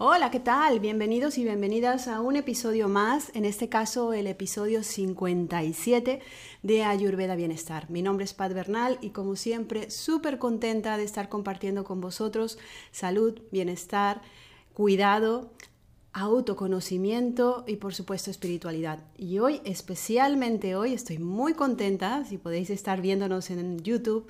Hola, ¿qué tal? Bienvenidos y bienvenidas a un episodio más, en este caso el episodio 57 de Ayurveda Bienestar. Mi nombre es Pat Bernal y como siempre súper contenta de estar compartiendo con vosotros salud, bienestar, cuidado, autoconocimiento y por supuesto espiritualidad. Y hoy, especialmente hoy, estoy muy contenta, si podéis estar viéndonos en YouTube,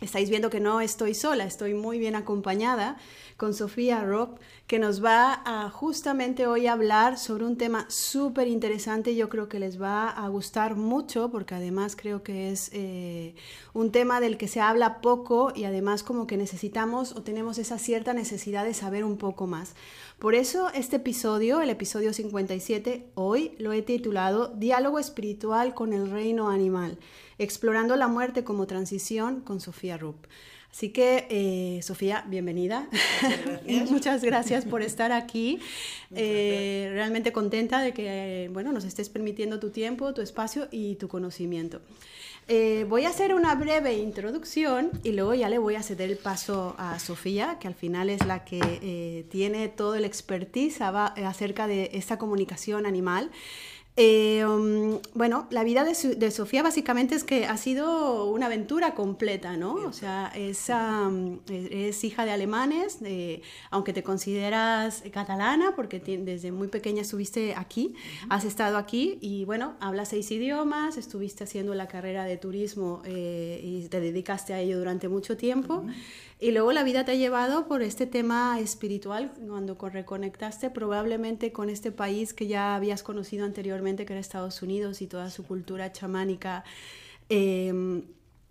estáis viendo que no estoy sola, estoy muy bien acompañada con Sofía Rob, que nos va a justamente hoy hablar sobre un tema súper interesante. Yo creo que les va a gustar mucho porque además creo que es eh, un tema del que se habla poco y además como que necesitamos o tenemos esa cierta necesidad de saber un poco más. Por eso este episodio, el episodio 57, hoy lo he titulado Diálogo espiritual con el reino animal, explorando la muerte como transición con Sofía Rupp. Así que, eh, Sofía, bienvenida. Muchas gracias. Muchas gracias por estar aquí. Eh, realmente contenta de que bueno, nos estés permitiendo tu tiempo, tu espacio y tu conocimiento. Eh, voy a hacer una breve introducción y luego ya le voy a ceder el paso a Sofía, que al final es la que tiene todo el expertise acerca de esta comunicación animal. Eh, um, bueno, la vida de, Sofía básicamente es que ha sido una aventura completa, ¿no? O sea, es, um, es hija de alemanes, aunque te consideras catalana, porque desde muy pequeña estuviste aquí, has estado aquí y bueno, hablas seis idiomas, estuviste haciendo la carrera de turismo eh, y te dedicaste a ello durante mucho tiempo. Y luego la vida te ha llevado por este tema espiritual, cuando reconectaste probablemente con este país que ya habías conocido anteriormente, que era Estados Unidos y toda su cultura chamánica. Eh,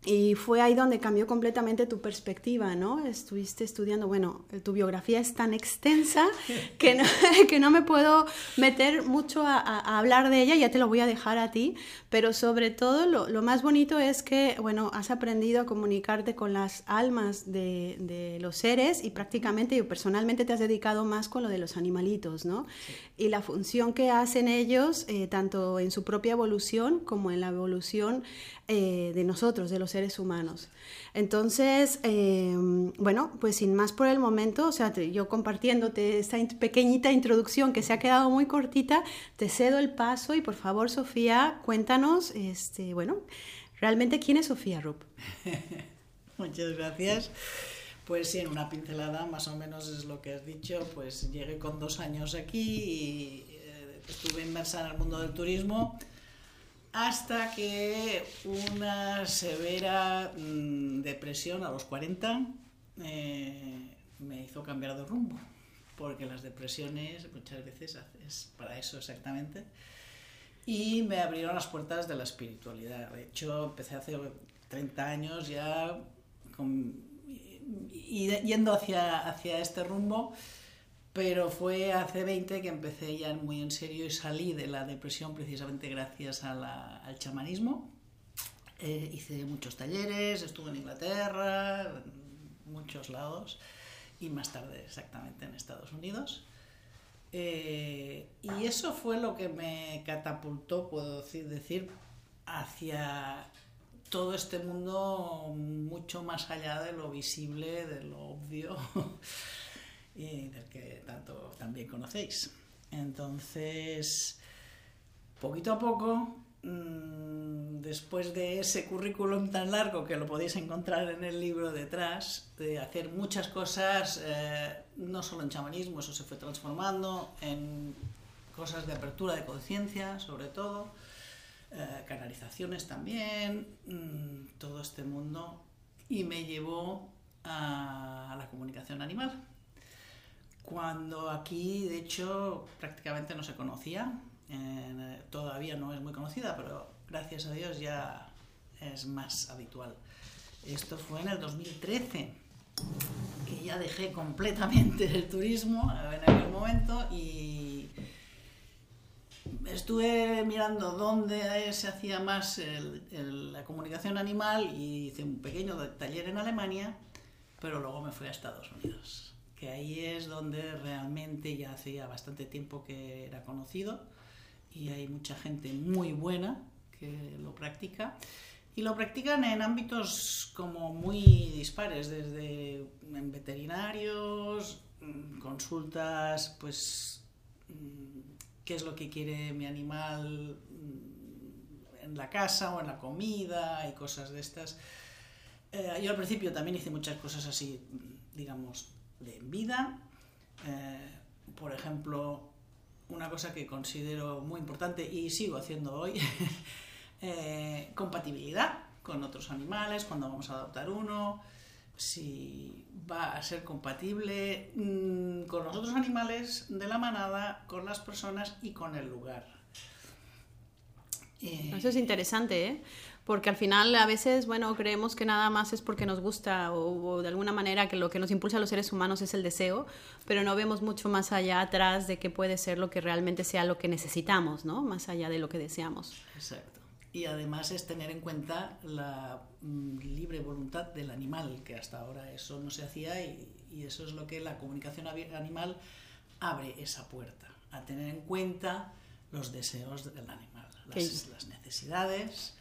y fue ahí donde cambió completamente tu perspectiva, ¿no? Estuviste estudiando, bueno, tu biografía es tan extensa que no, que no me puedo meter mucho a, hablar de ella, ya te lo voy a dejar a ti, pero sobre todo lo, lo, más bonito es que, bueno, has aprendido a comunicarte con las almas de, de los seres y prácticamente, y personalmente te has dedicado más con lo de los animalitos, ¿no? Y la función que hacen ellos, eh, tanto en su propia evolución como en la evolución eh, de nosotros, de los seres humanos. Entonces, em, bueno, pues sin más por el momento, o sea, yo compartiéndote esta pequeñita introducción que se ha quedado muy cortita, te cedo el paso y por favor, Sofía, cuéntanos, este, bueno, realmente quién es Sofía Rupp. Muchas gracias. Pues sí, en una pincelada más o menos es lo que has dicho, pues llegué con dos años aquí y eh, estuve inmersa en el mundo del turismo hasta que una severa mm, depresión a los 40 eh, me hizo cambiar de rumbo, porque las depresiones muchas veces es para eso exactamente, y me abrieron las puertas de la espiritualidad. De hecho, empecé hace 30 años ya yendo hacia, hacia este rumbo pero fue hace 20 que empecé ya muy en serio y salí de la depresión precisamente gracias al chamanismo. Eh, hice muchos talleres, estuve en Inglaterra, en muchos lados y más tarde exactamente en Estados Unidos. Eh, y eso fue lo que me catapultó, puedo decir, decir, hacia todo este mundo mucho más allá de lo visible, de lo obvio. y del que tanto también conocéis. Entonces, poquito a poco, mm, después de ese currículum tan largo que lo podéis encontrar en el libro detrás, de hacer muchas cosas, eh, no solo en chamanismo, eso se fue transformando en cosas de apertura de conciencia, sobre todo, eh, canalizaciones también, mm, todo este mundo, y me llevó a la comunicación animal cuando aquí, de hecho, prácticamente no se conocía. Eh, todavía no es muy conocida, pero gracias a Dios ya es más habitual. Esto fue en el 2013, que ya dejé completamente el turismo en aquel momento y estuve mirando dónde se hacía más la comunicación animal y hice un pequeño taller en Alemania, pero luego me fui a Estados Unidos ahí es donde realmente ya hacía bastante tiempo que era conocido y hay mucha gente muy buena que lo practica y lo practican en ámbitos como muy dispares, desde en veterinarios, mm, consultas, pues, mm, qué es lo que quiere mi animal mm, en la casa o en la comida y cosas de estas. Eh, yo al principio también hice muchas cosas así, digamos, de vida. Eh, por ejemplo, una cosa que considero muy importante y sigo haciendo hoy, eh, compatibilidad con otros animales, cuando vamos a adoptar uno, si va a ser compatible mm, con los otros animales de la manada, con las personas y con el lugar. Eso es interesante, ¿eh? Porque al final a veces, bueno, creemos que nada más es porque nos gusta o, de alguna manera que lo que nos impulsa a los seres humanos es el deseo, pero no vemos mucho más allá atrás de qué puede ser lo que realmente sea lo que necesitamos, ¿no? Más allá de lo que deseamos. Exacto. Y además es tener en cuenta la mm, libre voluntad del animal, que hasta ahora eso no se hacía y, eso es lo que la comunicación animal abre esa puerta, a tener en cuenta los deseos del animal, las, las necesidades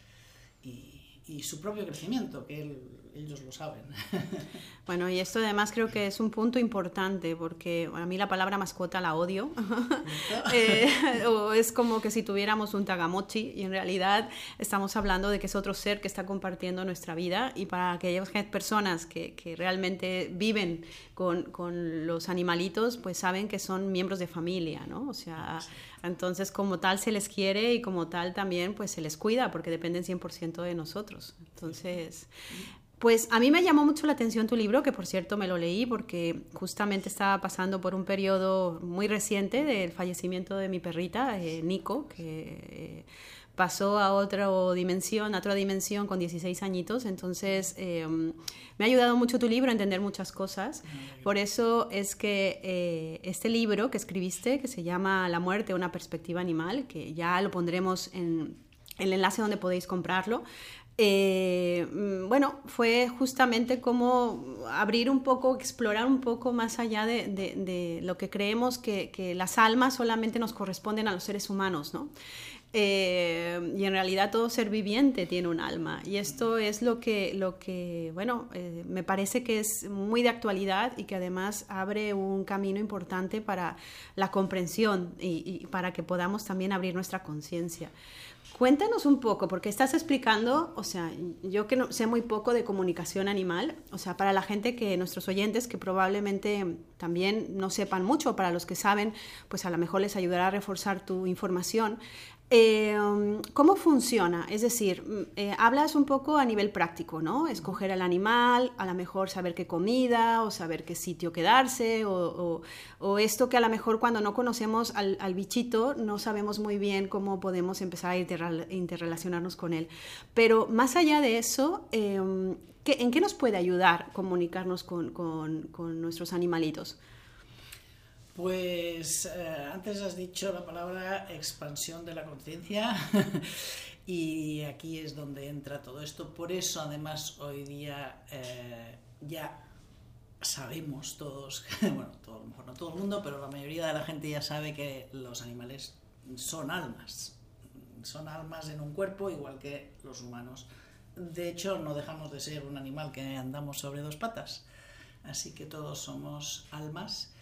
y, su propio crecimiento, que ellos lo saben. Bueno, y esto además creo que es un punto importante, porque a mí la palabra mascota la odio. Eh, o es como que si tuviéramos un tagamochi, y en realidad estamos hablando de que es otro ser que está compartiendo nuestra vida, y para aquellas personas que, que realmente viven con, con, los animalitos, pues saben que son miembros de familia, ¿no? O sea, entonces, como tal se les quiere y como tal también pues se les cuida porque dependen 100% de nosotros. Entonces, pues a mí me llamó mucho la atención tu libro, que por cierto me lo leí porque justamente estaba pasando por un periodo muy reciente del fallecimiento de mi perrita, eh, Nico, que... Eh, pasó a otra dimensión, a otra dimensión con 16 añitos, entonces em, me ha ayudado mucho tu libro a entender muchas cosas. Por eso es que eh, este libro que escribiste, que se llama La muerte, una perspectiva animal, que ya lo pondremos en el enlace donde podéis comprarlo, eh, mm, bueno, fue justamente como abrir un poco, explorar un poco más allá de, lo que creemos que, las almas solamente nos corresponden a los seres humanos, ¿no? Eh, y en realidad todo ser viviente tiene un alma. Y esto es lo que, lo que bueno, eh, me parece que es muy de actualidad y que además abre un camino importante para la comprensión y, para que podamos también abrir nuestra conciencia. Cuéntanos un poco, porque estás explicando, o sea, yo que no, sé muy poco de comunicación animal, o sea, para la gente que, nuestros oyentes que probablemente también no sepan mucho, para los que saben, pues a lo mejor les ayudará a reforzar tu información. Eh, ¿Cómo funciona? Es decir, mm, eh, hablas un poco a nivel práctico, ¿no? Escoger al animal, a lo mejor saber qué comida o saber qué sitio quedarse o, esto que a lo mejor cuando no conocemos al, bichito no sabemos muy bien cómo podemos empezar a interrelacionarnos con él. Pero más allá de eso, em, ¿en qué nos puede ayudar comunicarnos con nuestros animalitos? Pues eh, antes has dicho la palabra expansión de la conciencia y aquí es donde entra todo esto. Por eso además hoy día eh, ya sabemos todos, bueno, todo, a lo mejor no todo el mundo, pero la mayoría de la gente ya sabe que los animales son almas. Son almas en un cuerpo igual que los humanos. De hecho, no dejamos de ser un animal que andamos sobre dos patas. Así que todos somos almas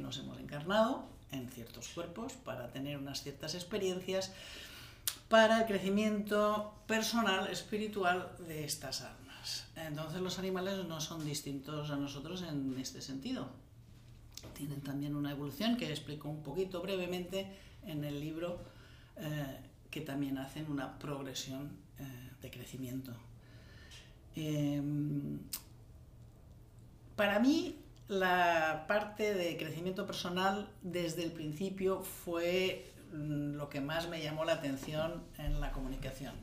nos hemos encarnado en ciertos cuerpos para tener unas ciertas experiencias para el crecimiento personal, espiritual de estas almas. Entonces los animales no son distintos a nosotros en este sentido. Tienen también una evolución que explico un poquito brevemente en el libro, eh, que también hacen una progresión eh, de crecimiento. Em, para mí la parte de crecimiento personal desde el principio fue mm, lo que más me llamó la atención en la comunicación.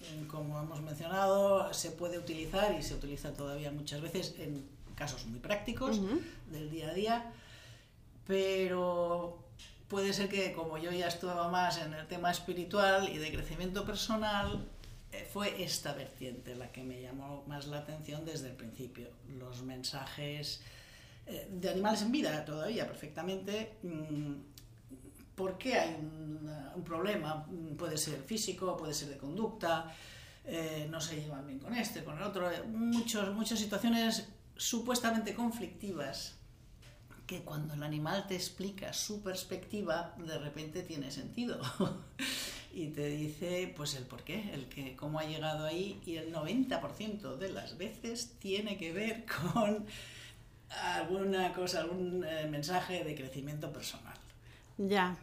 Mm, como hemos mencionado, se puede utilizar y se utiliza todavía muchas veces en casos muy prácticos del día a día, pero puede ser que como yo ya estuve más en el tema espiritual y de crecimiento personal, eh, fue esta vertiente la que me llamó más la atención desde el principio. Los mensajes de animales en vida todavía perfectamente. Mm, ¿Por qué hay un, problema? Mm, puede ser físico, puede ser de conducta, eh, no se llevan bien con este, con el otro, eh, muchos, muchas situaciones supuestamente conflictivas que cuando el animal te explica su perspectiva, de repente tiene sentido. y te dice pues el por qué, el que cómo ha llegado ahí y el 90% de las veces tiene que ver con alguna cosa, algún eh, mensaje de crecimiento personal. Ya.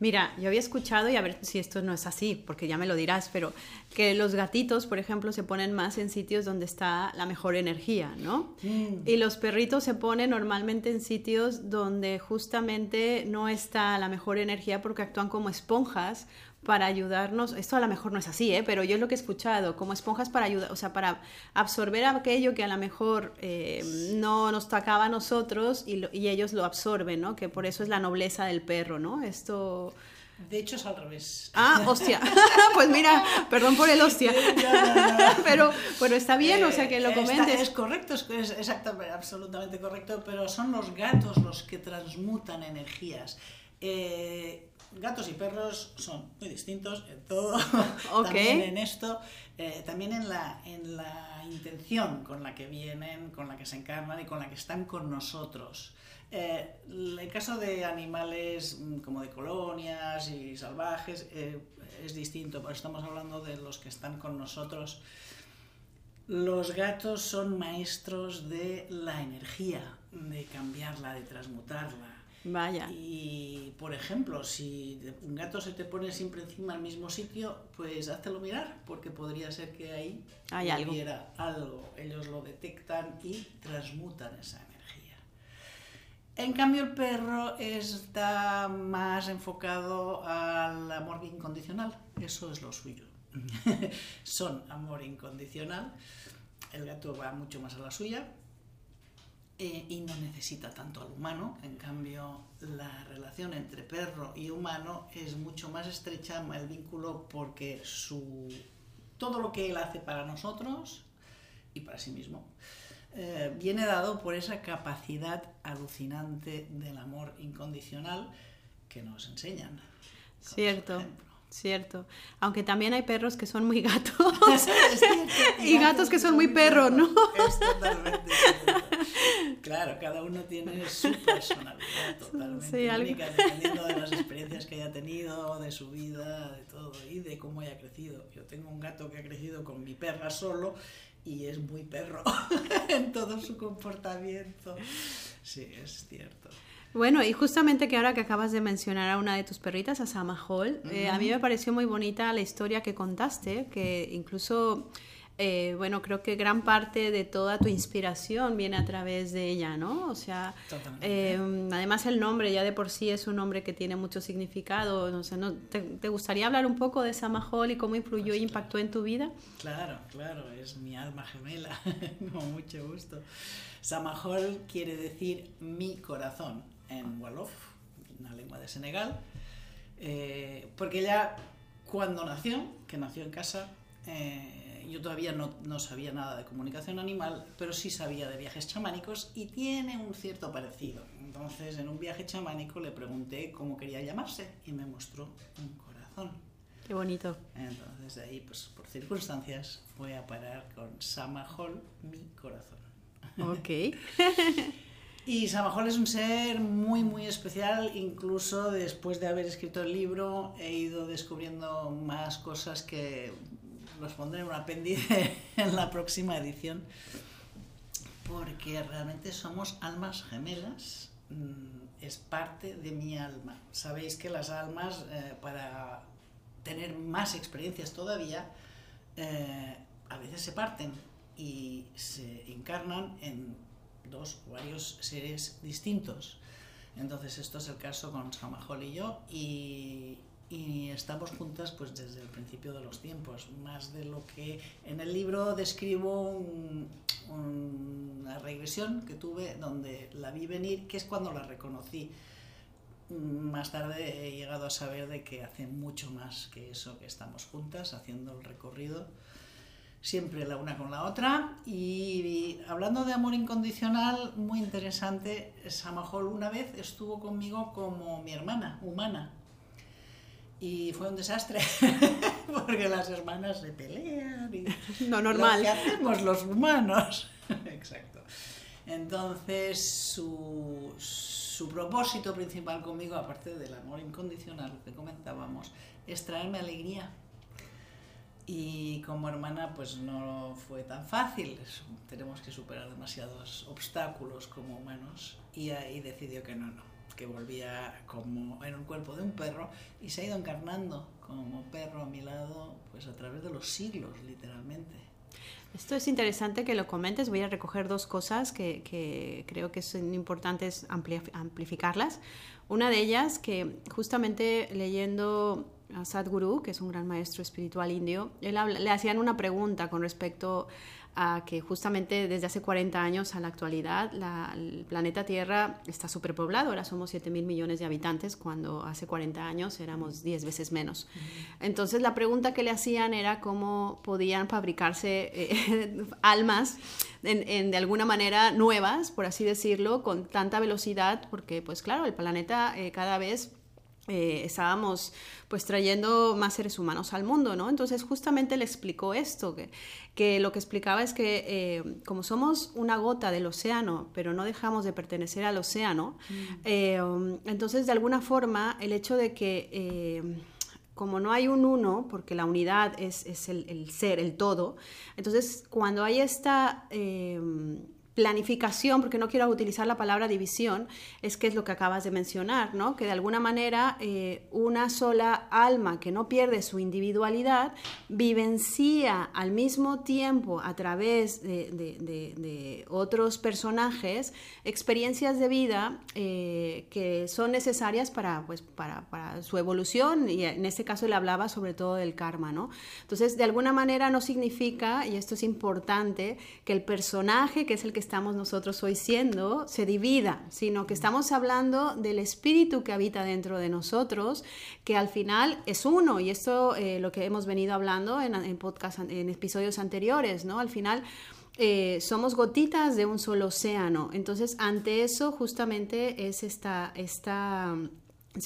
Mira, yo había escuchado, y a ver si esto no es así, porque ya me lo dirás, pero que los gatitos, por ejemplo, se ponen más en sitios donde está la mejor energía, ¿no? Mm. Y los perritos se ponen normalmente en sitios donde justamente no está la mejor energía porque actúan como esponjas para ayudarnos, esto a lo mejor no es así, ¿eh? pero yo es lo que he escuchado, como esponjas para ayudar, o sea, para absorber aquello que a lo mejor eh, no nos tocaba a nosotros y, y, ellos lo absorben, ¿no? Que por eso es la nobleza del perro, ¿no? Esto... De hecho es al revés. Ah, hostia. pues mira, perdón por el hostia. pero, bueno, está bien, o sea, que lo comentes. es correcto, es, exactamente, absolutamente correcto, pero son los gatos los que transmutan energías. Eh, gatos y perros son muy distintos en todo, también en esto, eh, también en la, en la intención con la que vienen, con la que se encarnan y con la que están con nosotros. Eh, el caso de animales mm, como de colonias y salvajes eh, es distinto, pero estamos hablando de los que están con nosotros. Los gatos son maestros de la energía, de cambiarla, de transmutarla Vaya. Y, por ejemplo, si un gato se te pone siempre encima al mismo sitio, pues háztelo mirar, porque podría ser que ahí hay algo. algo. Ellos lo detectan y transmutan esa energía. En cambio, el perro está más enfocado al amor incondicional. Eso es lo suyo. Son amor incondicional. El gato va mucho más a la suya eh, y no necesita tanto al humano. En cambio, la relación entre perro y humano es mucho más estrecha el vínculo porque su, todo lo que él hace para nosotros y para sí mismo eh, viene dado por esa capacidad alucinante del amor incondicional que nos enseñan. Cierto. Cierto. Aunque también hay perros que son muy gatos. y gatos que son muy perros, ¿no? Es totalmente Claro, cada uno tiene su personalidad totalmente única, dependiendo de las experiencias que haya tenido, de su vida, de todo, y de cómo haya crecido. Yo tengo un gato que ha crecido con mi perra solo y es muy perro en todo su comportamiento. Sí, es cierto. Bueno, y justamente que ahora que acabas de mencionar a una de tus perritas, a Sama Hall, eh, a mí me pareció muy bonita la historia que contaste, que incluso, eh, bueno, creo que gran parte de toda tu inspiración viene a través de ella, ¿no? O sea, eh, además el nombre ya de por sí es un nombre que tiene mucho significado. No. ¿Te, gustaría hablar un poco de Sama Hall y cómo influyó e impactó en tu vida? Claro, claro, es mi alma gemela, con mucho gusto. Sama Hall quiere decir mi corazón en Wolof, una lengua de Senegal, eh, porque ella cuando nació, que nació en casa, eh, yo todavía no, no, sabía nada de comunicación animal, pero sí sabía de viajes chamánicos y tiene un cierto parecido. Entonces, en un viaje chamánico le pregunté cómo quería llamarse y me mostró un corazón. Qué bonito. Entonces, de ahí, pues por circunstancias, fue a parar con Samahol, mi corazón. Ok. Y Samajol es un ser muy, muy especial, incluso después de haber escrito el libro he ido descubriendo más cosas que los pondré un apéndice en la próxima edición, porque realmente somos almas gemelas, mm, es parte de mi alma. Sabéis que las almas, eh, para tener más experiencias todavía, eh, a veces se parten y se encarnan en dos o varios seres distintos. Entonces esto es el caso con Samajol y yo y, estamos juntas pues desde el principio de los tiempos, más de lo que en el libro describo una regresión que tuve donde la vi venir, que es cuando la reconocí. Más tarde he llegado a saber de que hace mucho más que eso que estamos juntas haciendo el recorrido siempre la una con la otra. Y, hablando de amor incondicional, muy interesante, Samajol una vez estuvo conmigo como mi hermana humana. Y fue un desastre, porque las hermanas se pelean. Y no normal. Lo que hacemos los humanos. Exacto. Entonces, su, su propósito principal conmigo, aparte del amor incondicional que comentábamos, es traerme alegría. Y como hermana, pues no fue tan fácil. Tenemos que superar demasiados obstáculos como humanos. Y ahí decidió que no, no, que volvía como en un cuerpo de un perro y se ha ido encarnando como perro a mi lado, pues a través de los siglos, literalmente. Esto es interesante que lo comentes. Voy a recoger dos cosas que, que creo que son importantes amplificarlas. Una de ellas, que justamente leyendo a Sadhguru, que es un gran maestro espiritual indio, él le hacían una pregunta con respecto a que justamente desde hace 40 años a la actualidad el planeta Tierra está superpoblado, ahora somos 7 mil millones de habitantes, cuando hace 40 años éramos 10 veces menos. Entonces la pregunta que le hacían era cómo podían fabricarse eh, almas en, de alguna manera nuevas, por así decirlo, con tanta velocidad, porque pues claro, el planeta eh, cada vez eh, estábamos pues trayendo más seres humanos al mundo, ¿no? Entonces justamente le explicó esto, que, que lo que explicaba es que eh, como somos una gota del océano, pero no dejamos de pertenecer al océano, mm. eh, entonces de alguna forma el hecho de que como no hay un uno, porque la unidad es, es el, el, ser, el todo, entonces cuando hay esta planificación, porque no quiero utilizar la palabra división, es que es lo que acabas de mencionar, ¿no? Que de alguna manera eh, una sola alma que no pierde su individualidad vivencia al mismo tiempo a través de, otros personajes experiencias de vida eh, que son necesarias para, pues, para, su evolución y en este caso le hablaba sobre todo del karma, ¿no? Entonces, de alguna manera no significa, y esto es importante, que el personaje, que es el que estamos nosotros hoy siendo se divida, sino que estamos hablando del espíritu que habita dentro de nosotros, que al final es uno, y esto eh, lo que hemos venido hablando en, en, podcast, en episodios anteriores, ¿no? Al final... Eh, somos gotitas de un solo océano. Entonces, ante eso justamente es esta, esta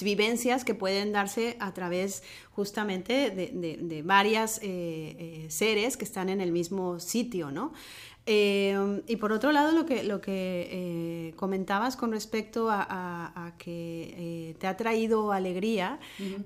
vivencias que pueden darse a través justamente de, de, varias eh, seres que están en el mismo sitio, ¿no? Em, y por otro lado, lo que, lo que eh, comentabas con respecto a, que eh, te ha traído alegría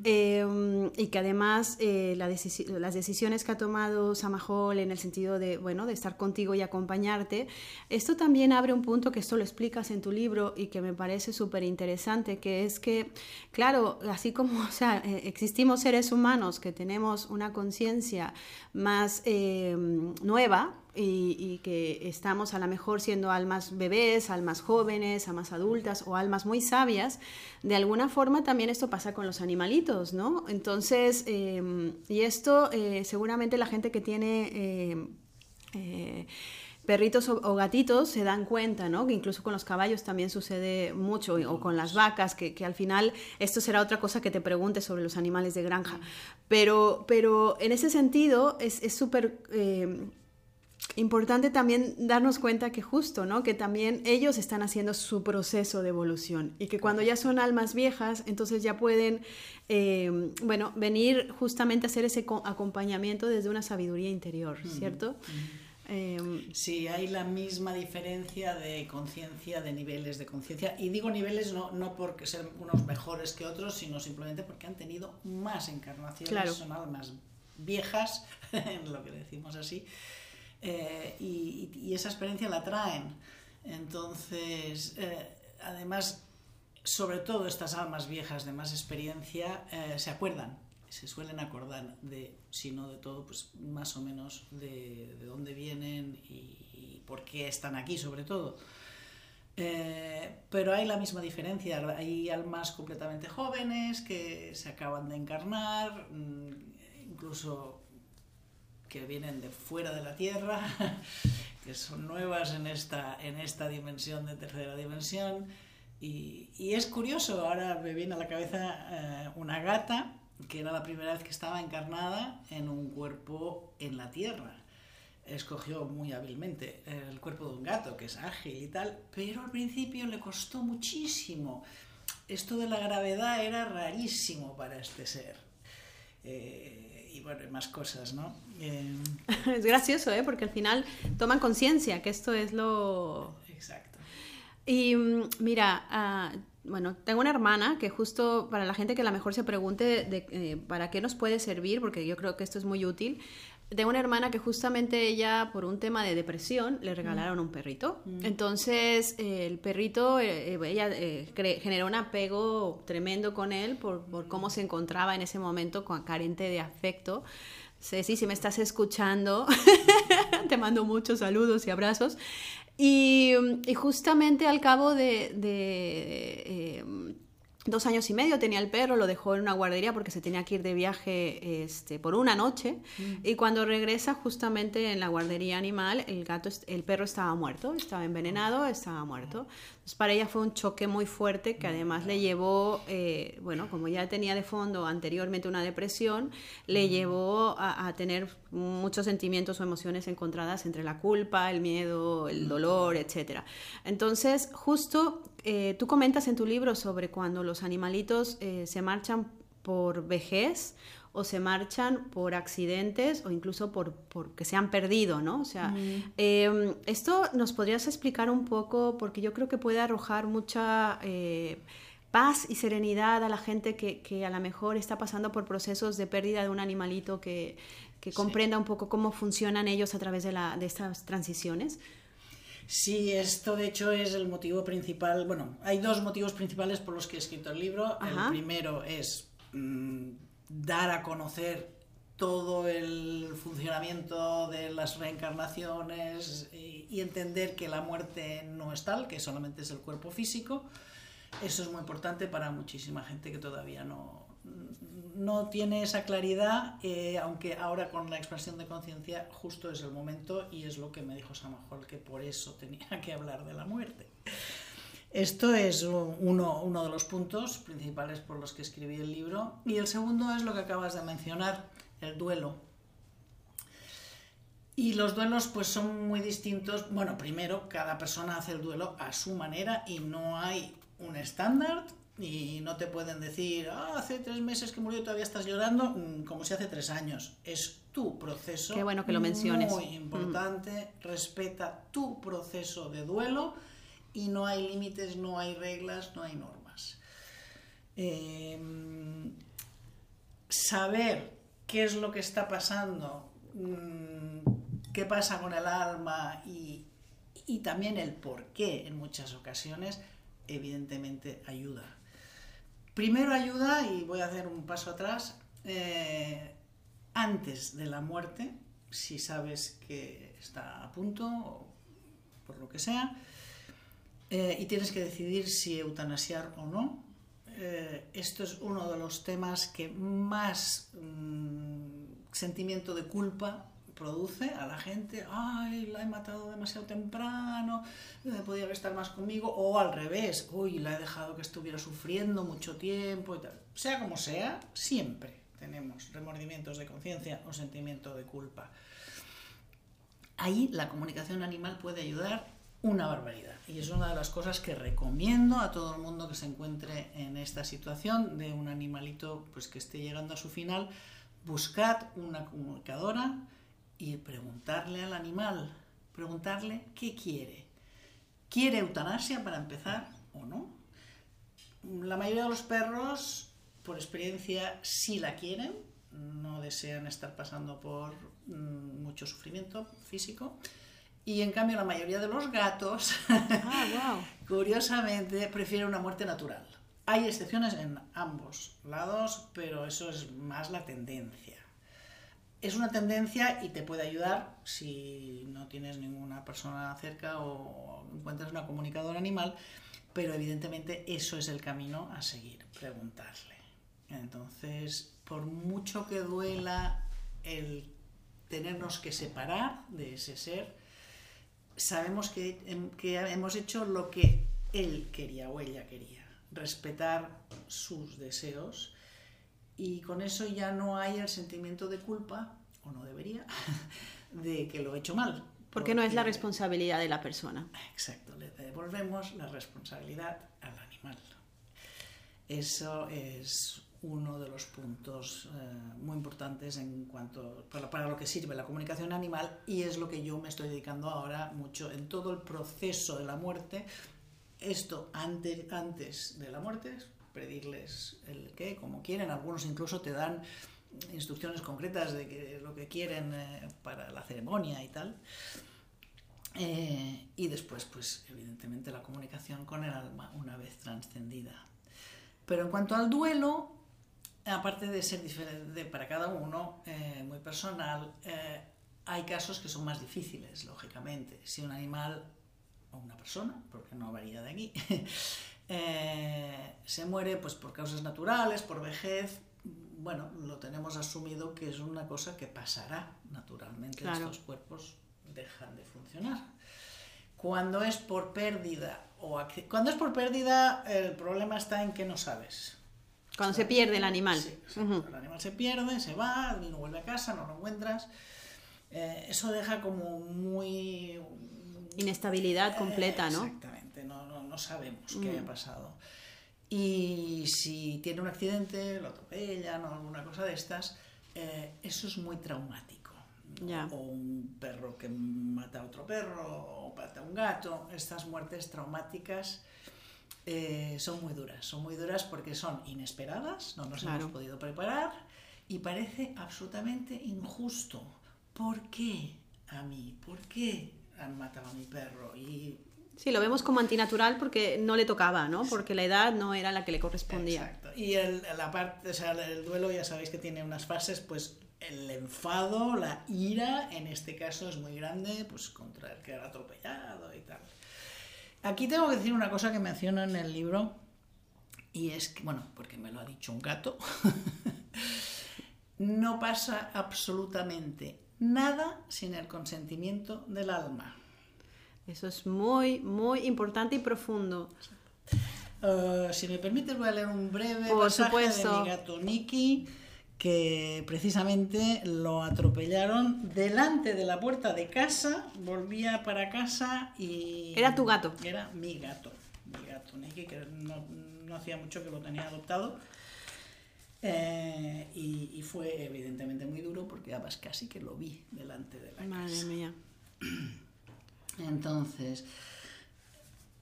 em, y que además eh, las decisiones que ha tomado Samajol en el sentido de, bueno, de estar contigo y acompañarte, esto también abre un punto que esto lo explicas en tu libro y que me parece súper interesante, que es que, claro, así como o sea, existimos seres humanos que tenemos una conciencia más em, nueva, y, que estamos a lo mejor siendo almas bebés, almas jóvenes, almas adultas o almas muy sabias, de alguna forma también esto pasa con los animalitos, ¿no? Entonces, em, y esto eh, seguramente la gente que tiene... Em, eh, perritos o, gatitos se dan cuenta, ¿no? Que incluso con los caballos también sucede mucho, o con las vacas, que, al final esto será otra cosa que te pregunte sobre los animales de granja. Pero, pero en ese sentido es súper em, importante también darnos cuenta que justo, ¿no? Que también ellos están haciendo su proceso de evolución y que cuando ya son almas viejas, entonces ya pueden, eh, bueno, venir justamente a hacer ese acompañamiento desde una sabiduría interior, ¿cierto? Em, sí, hay la misma diferencia de conciencia, de niveles de conciencia. Y digo niveles no, no porque sean unos mejores que otros, sino simplemente porque han tenido más encarnaciones, son almas viejas, lo que decimos así, eh, y, esa experiencia la traen. Entonces, eh, además, sobre todo estas almas viejas de más experiencia eh, se acuerdan, se suelen acordar de, si no de todo, pues más o menos de, de dónde vienen y, por qué están aquí, sobre todo. pero hay la misma diferencia, hay almas completamente jóvenes que se acaban de encarnar, mm, incluso que vienen de fuera de la Tierra, que son nuevas en esta, en esta dimensión de tercera dimensión. Y, es curioso, ahora me viene a la cabeza eh, una gata que era la primera vez que estaba encarnada en un cuerpo en la Tierra. Escogió muy hábilmente el cuerpo de un gato, que es ágil y tal, pero al principio le costó muchísimo. Esto de la gravedad era rarísimo para este ser eh, bueno, más cosas, ¿no? Eh, es gracioso, ¿eh? Porque al final toman conciencia que esto es lo... Exacto. Y mm, mira, ah, bueno, tengo una hermana que justo para la gente que a lo mejor se pregunte de, eh, para qué nos puede servir, porque yo creo que esto es muy útil. Tengo una hermana que justamente ella, por un tema de depresión, le regalaron un perrito. Mm. Entonces, el perrito, eh, eh, ella generó un apego tremendo con él por, por, cómo se encontraba en ese momento con, carente de afecto. Ceci, si me estás escuchando, te mando muchos saludos y abrazos. Y, justamente al cabo de, eh, dos años y medio tenía el perro, lo dejó en una guardería porque se tenía que ir de viaje este, por una noche. Mm. Y cuando regresa justamente en la guardería animal, el gato, el perro estaba muerto, estaba envenenado, estaba muerto. Entonces para ella fue un choque muy fuerte que además le llevó, eh, bueno, como ya tenía de fondo anteriormente una depresión, le mm. llevó a, tener muchos sentimientos o emociones encontradas entre la culpa, el miedo, el mm. dolor, etc. Entonces, justo eh, tú comentas en tu libro sobre cuando los animalitos eh, se marchan por vejez o se marchan por accidentes o incluso por, que se han perdido, ¿no? O sea, em, esto nos podrías explicar un poco porque yo creo que puede arrojar mucha eh, paz y serenidad a la gente que, a lo mejor está pasando por procesos de pérdida de un animalito que, comprenda un poco cómo funcionan ellos a través de, la, de estas transiciones. Sí, esto de hecho es el motivo principal. Bueno, hay dos motivos principales por los que he escrito el libro. El primero es mm, dar a conocer todo el funcionamiento de las reencarnaciones y, entender que la muerte no es tal, que solamente es el cuerpo físico. Eso es muy importante para muchísima gente que todavía no, no tiene esa claridad, eh, aunque ahora con la expansión de conciencia justo es el momento y es lo que me dijo Samajol, que por eso tenía que hablar de la muerte. Esto es uno, uno de los puntos principales por los que escribí el libro. Y el segundo es lo que acabas de mencionar, el duelo. Y los duelos pues son muy distintos. Bueno, primero, cada persona hace el duelo a su manera y no hay un estándar y no te pueden decir, ah, hace tres meses que murió y todavía estás llorando, mm, como si hace tres años. Es tu proceso. Qué bueno que lo menciones. Muy importante. Respeta tu proceso de duelo y no hay límites, no hay reglas, no hay normas. Em, saber qué es lo que está pasando, mm, qué pasa con el alma y, y también el por qué en muchas ocasiones, evidentemente ayuda Primero ayuda, y voy a hacer un paso atrás, eh, antes de la muerte, si sabes que está a punto, o por lo que sea, eh, y tienes que decidir si eutanasiar o no. Eh, esto es uno de los temas que más mm, sentimiento de culpa produce a la gente, ay, la he matado demasiado temprano, eh, podía estar más conmigo, o al revés, uy, la he dejado que estuviera sufriendo mucho tiempo. Sea como sea, siempre tenemos remordimientos de conciencia o sentimiento de culpa. Ahí la comunicación animal puede ayudar una barbaridad. Y es una de las cosas que recomiendo a todo el mundo que se encuentre en esta situación de un animalito pues, que esté llegando a su final. Buscad una comunicadora y preguntarle al animal, preguntarle qué quiere. ¿Quiere eutanasia para empezar o no? La mayoría de los perros, por experiencia, sí la quieren, no desean estar pasando por mm, mucho sufrimiento físico. Y en cambio la mayoría de los gatos, ah, curiosamente, prefieren una muerte natural. Hay excepciones en ambos lados, pero eso es más la tendencia es una tendencia y te puede ayudar si no tienes ninguna persona cerca o encuentras una comunicadora animal, pero evidentemente eso es el camino a seguir, preguntarle. Entonces, por mucho que duela el tenernos que separar de ese ser, sabemos que, que hemos hecho lo que él quería o ella quería, respetar sus deseos y con eso ya no hay el sentimiento de culpa, o no debería, de que lo he hecho mal. Porque, no es la responsabilidad de la persona. Exacto, le devolvemos la responsabilidad al animal. Eso es uno de los puntos eh, muy importantes en cuanto para, para, lo que sirve la comunicación animal y es lo que yo me estoy dedicando ahora mucho en todo el proceso de la muerte. Esto antes, antes de la muerte, pedirles el qué, como quieren, algunos incluso te dan instrucciones concretas de que, lo que quieren eh, para la ceremonia y tal. Eh, y después, pues evidentemente la comunicación con el alma una vez trascendida. Pero en cuanto al duelo, aparte de ser diferente para cada uno, eh, muy personal, eh, hay casos que son más difíciles, lógicamente. Si un animal o una persona, porque no varía de aquí, eh, se muere pues, por causas naturales, por vejez, bueno, lo tenemos asumido que es una cosa que pasará naturalmente. Claro. Estos cuerpos dejan de funcionar. Cuando es por pérdida o cuando es por pérdida, el problema está en que no sabes. Cuando se pierde el animal. Sí, el animal se pierde, se va, no vuelve a casa, no lo encuentras. Eh, eso deja como muy... Inestabilidad completa, ¿no? Exactamente, no, no, no sabemos qué ha pasado. Y si tiene un accidente, lo atropellan o alguna cosa de estas, eh, eso es muy traumático. Ya. O un perro que mata a otro perro, o mata a un gato, estas muertes traumáticas eh, son muy duras. Son muy duras porque son inesperadas, no nos Claro. hemos podido preparar y parece absolutamente injusto. ¿Por qué a mí? ¿Por qué han matado a mi perro? Y Sí, lo vemos como antinatural porque no le tocaba, ¿no? Porque la edad no era la que le correspondía. Exacto. Y el, la parte, o sea, el duelo ya sabéis que tiene unas fases, pues el enfado, la ira, en este caso es muy grande, pues contra el que ha atropellado y tal. Aquí tengo que decir una cosa que menciono en el libro, y es que, bueno, porque me lo ha dicho un gato, no pasa absolutamente nada sin el consentimiento del alma. Eso es muy, muy importante y profundo. Uh, si me permites, voy a leer un breve Por pasaje supuesto. de mi gato Nicky, que precisamente lo atropellaron delante de la puerta de casa, volvía para casa y... Era tu gato. Era mi gato, mi gato Nicky, que no, no hacía mucho que lo tenía adoptado. Eh, y, y fue evidentemente muy duro porque además casi que lo vi delante de la Madre casa. mía. Entonces,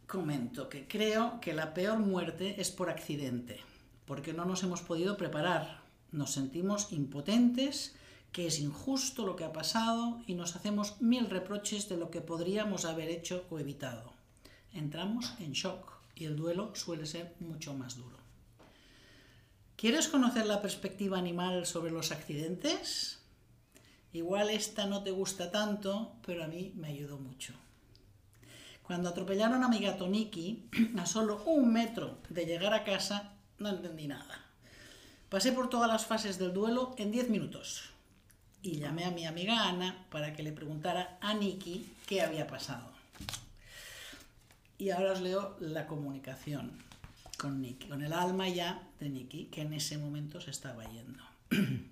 comento que creo que la peor muerte es por accidente, porque no nos hemos podido preparar, nos sentimos impotentes, que es injusto lo que ha pasado y nos hacemos mil reproches de lo que podríamos haber hecho o evitado. Entramos en shock y el duelo suele ser mucho más duro. ¿Quieres conocer la perspectiva animal sobre los accidentes? Igual esta no te gusta tanto, pero a mí me ayudó mucho. Cuando atropellaron a mi gato Nicky, a solo un metro de llegar a casa, no entendí nada. Pasé por todas las fases del duelo en 10 minutos y llamé a mi amiga Ana para que le preguntara a Nicky qué había pasado. Y ahora os leo la comunicación con Nicky, con el alma ya de Nicky, que en ese momento se estaba yendo.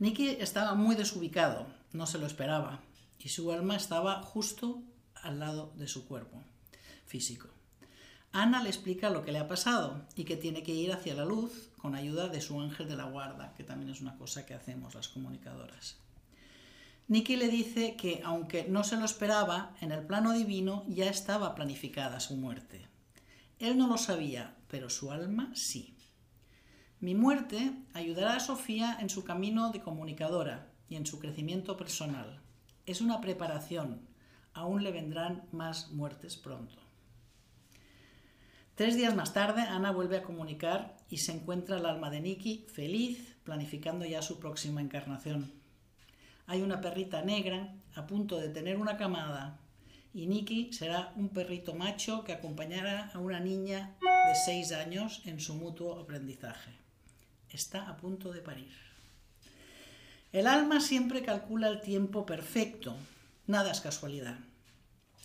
Nicky estaba muy desubicado, no se lo esperaba, y su alma estaba justo al lado de su cuerpo físico. Ana le explica lo que le ha pasado y que tiene que ir hacia la luz con ayuda de su ángel de la guarda, que también es una cosa que hacemos las comunicadoras. Nicky le dice que, aunque no se lo esperaba, en el plano divino ya estaba planificada su muerte. Él no lo sabía, pero su alma sí. Mi muerte ayudará a Sofía en su camino de comunicadora y en su crecimiento personal. Es una preparación. Aún le vendrán más muertes pronto. Tres días más tarde, Ana vuelve a comunicar y se encuentra el alma de Nicky feliz, planificando ya su próxima encarnación. Hay una perrita negra a punto de tener una camada y Nicky será un perrito macho que acompañará a una niña de seis años en su mutuo aprendizaje. Está a punto de parir. El alma siempre calcula el tiempo perfecto, nada es casualidad.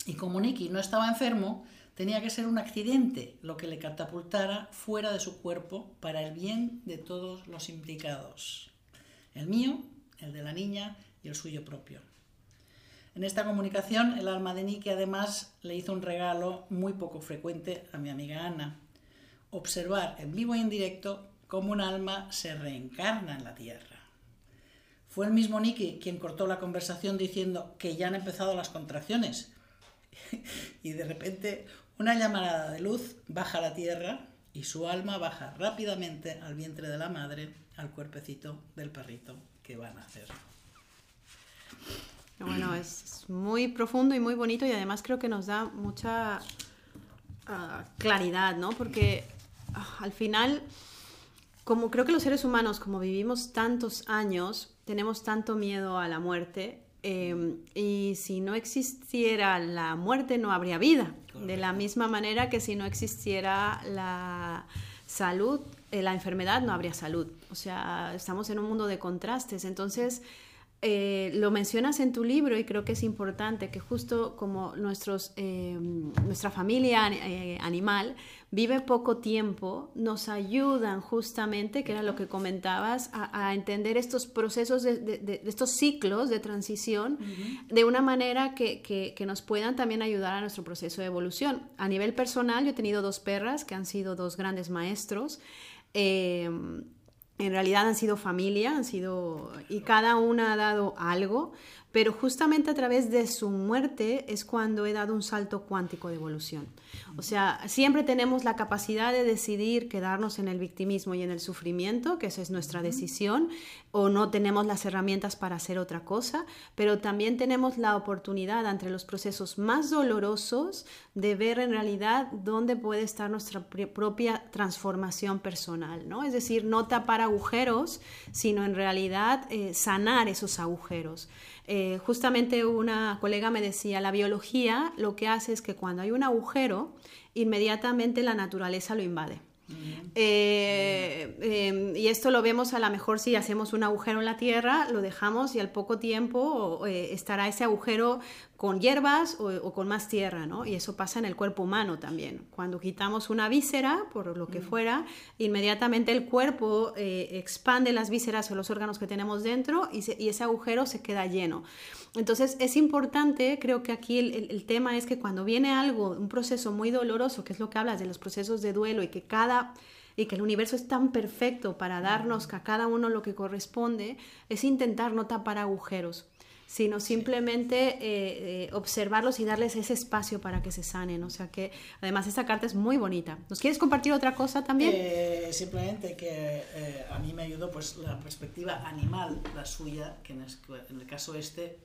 Y como Nicky no estaba enfermo, tenía que ser un accidente lo que le catapultara fuera de su cuerpo para el bien de todos los implicados. El mío, el de la niña y el suyo propio. En esta comunicación, el alma de Nicky además le hizo un regalo muy poco frecuente a mi amiga Ana. Observar en vivo y en directo como un alma se reencarna en la tierra. Fue el mismo Nicky quien cortó la conversación diciendo que ya han empezado las contracciones. y de repente una llamada de luz baja a la tierra y su alma baja rápidamente al vientre de la madre, al cuerpecito del perrito que va a nacer. Bueno, es muy profundo y muy bonito y además creo que nos da mucha ah, claridad, ¿no? Porque ah, al final, como creo que los seres humanos, como vivimos tantos años, tenemos tanto miedo a la muerte em, y si no existiera la muerte no habría vida. De la misma manera que si no existiera la salud, eh, la enfermedad no habría salud. O sea, estamos en un mundo de contrastes. Entonces, eh, lo mencionas en tu libro y creo que es importante que justo como nuestros, eh, nuestra familia eh, animal vive poco tiempo, nos ayudan justamente, que era lo que comentabas, a, entender estos procesos, de, estos ciclos de transición de una manera que, que, nos puedan también ayudar a nuestro proceso de evolución. A nivel personal, yo he tenido dos perras que han sido dos grandes maestros en realidad han sido familia, han sido y cada una ha dado algo, pero justamente a través de su muerte es cuando he dado un salto cuántico de evolución. O sea, siempre tenemos la capacidad de decidir quedarnos en el victimismo y en el sufrimiento, que esa es nuestra decisión, o no tenemos las herramientas para hacer otra cosa, pero también tenemos la oportunidad entre los procesos más dolorosos de ver en realidad dónde puede estar nuestra propia transformación personal, ¿no? Es decir, no tapar agujeros, sino en realidad eh, sanar esos agujeros. Eh, justamente una colega me decía, la biología lo que hace es que cuando hay un agujero, inmediatamente la naturaleza lo invade. Eh, em, y esto lo vemos a lo mejor si hacemos un agujero en la tierra, lo dejamos y al poco tiempo estará ese agujero con hierbas o, con más tierra, ¿no? Y eso pasa en el cuerpo humano también. Cuando quitamos una víscera, por lo que fuera, inmediatamente el cuerpo eh, expande las vísceras o los órganos que tenemos dentro y, ese agujero se queda lleno. Entonces es importante, creo que aquí el, tema es que cuando viene algo, un proceso muy doloroso, que es lo que hablas de los procesos de duelo y que cada y que el universo es tan perfecto para darnos a cada uno lo que corresponde, es intentar no tapar agujeros sino simplemente eh, eh, observarlos y darles ese espacio para que se sanen. O sea que además esta carta es muy bonita. ¿Nos quieres compartir otra cosa también? Eh, simplemente que a mí me ayudó pues la perspectiva animal, la suya, que en, el caso este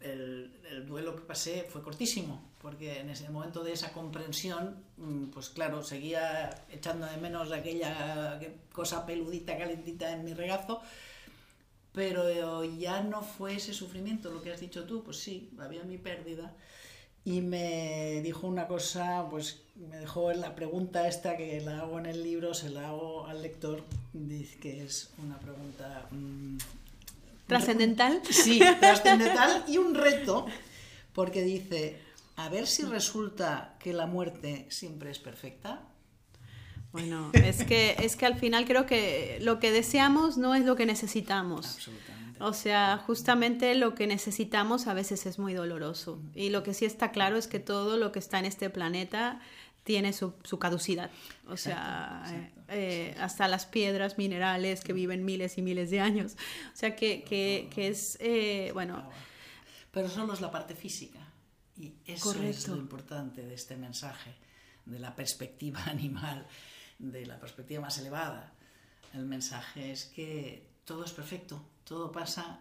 el, el, duelo que pasé fue cortísimo, porque en ese momento de esa comprensión, mm, pues claro, seguía echando de menos aquella cosa peludita, calentita en mi regazo, pero ya no fue ese sufrimiento lo que has dicho tú, pues sí, había mi pérdida. Y me dijo una cosa, pues me dejó la pregunta esta que la hago en el libro, se la hago al lector, que es una pregunta... ¿Trascendental? Sí, trascendental y un reto, porque dice, a ver si resulta que la muerte siempre es perfecta. Bueno, es que, es que al final creo que lo que deseamos no es lo que necesitamos. Absolutamente. O sea, justamente lo que necesitamos a veces es muy doloroso. Y lo que sí está claro es que todo lo que está en este planeta tiene su, caducidad. O sea, eh, eh, hasta las piedras minerales que viven miles y miles de años. O sea, que, que, que es, eh, bueno... Pero solo es la parte física. Y eso es lo importante de este mensaje, de la perspectiva animal de la perspectiva más elevada. El mensaje es que todo es perfecto, todo pasa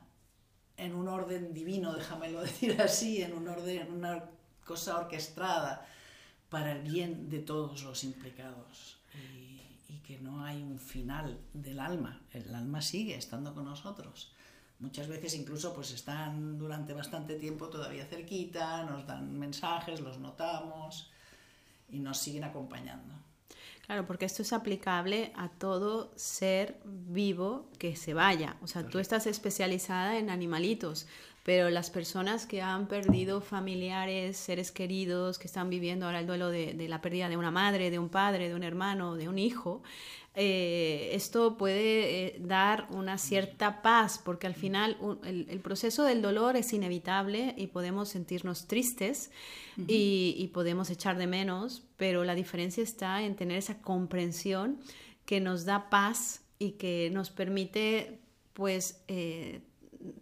en un orden divino, déjamelo decir así, en un orden, una cosa orquestada para el bien de todos los implicados. Y, que no hay un final del alma, el alma sigue estando con nosotros. Muchas veces incluso pues están durante bastante tiempo todavía cerquita, nos dan mensajes, los notamos y nos siguen acompañando. Claro, porque esto es aplicable a todo ser vivo que se vaya. O sea, tú estás especializada en animalitos, pero las personas que han perdido familiares, seres queridos, que están viviendo ahora el duelo de, de la pérdida de una madre, de un padre, de un hermano, de un hijo, eh, esto puede eh, dar una cierta paz, porque al final el, proceso del dolor es inevitable y podemos sentirnos tristes y, podemos echar de menos, pero la diferencia está en tener esa comprensión que nos da paz y que nos permite pues eh,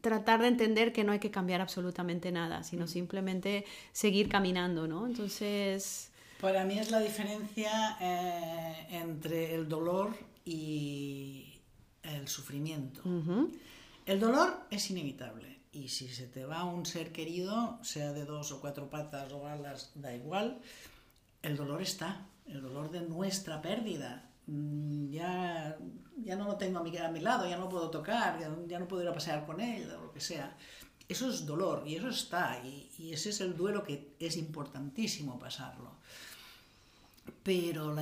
tratar de entender que no hay que cambiar absolutamente nada, sino mm. simplemente seguir caminando, ¿no? Entonces... Para mí es la diferencia eh, entre el dolor y el sufrimiento. El dolor es inevitable y si se te va un ser querido, sea de dos o cuatro patas o alas, da igual, el dolor está, el dolor de nuestra pérdida. Mm, ya, ya no lo tengo a mi, a mi lado, ya no puedo tocar, ya, no puedo ir a pasear con él, o lo que sea. Eso es dolor y eso está, y, ese es el duelo que es importantísimo pasarlo. Pero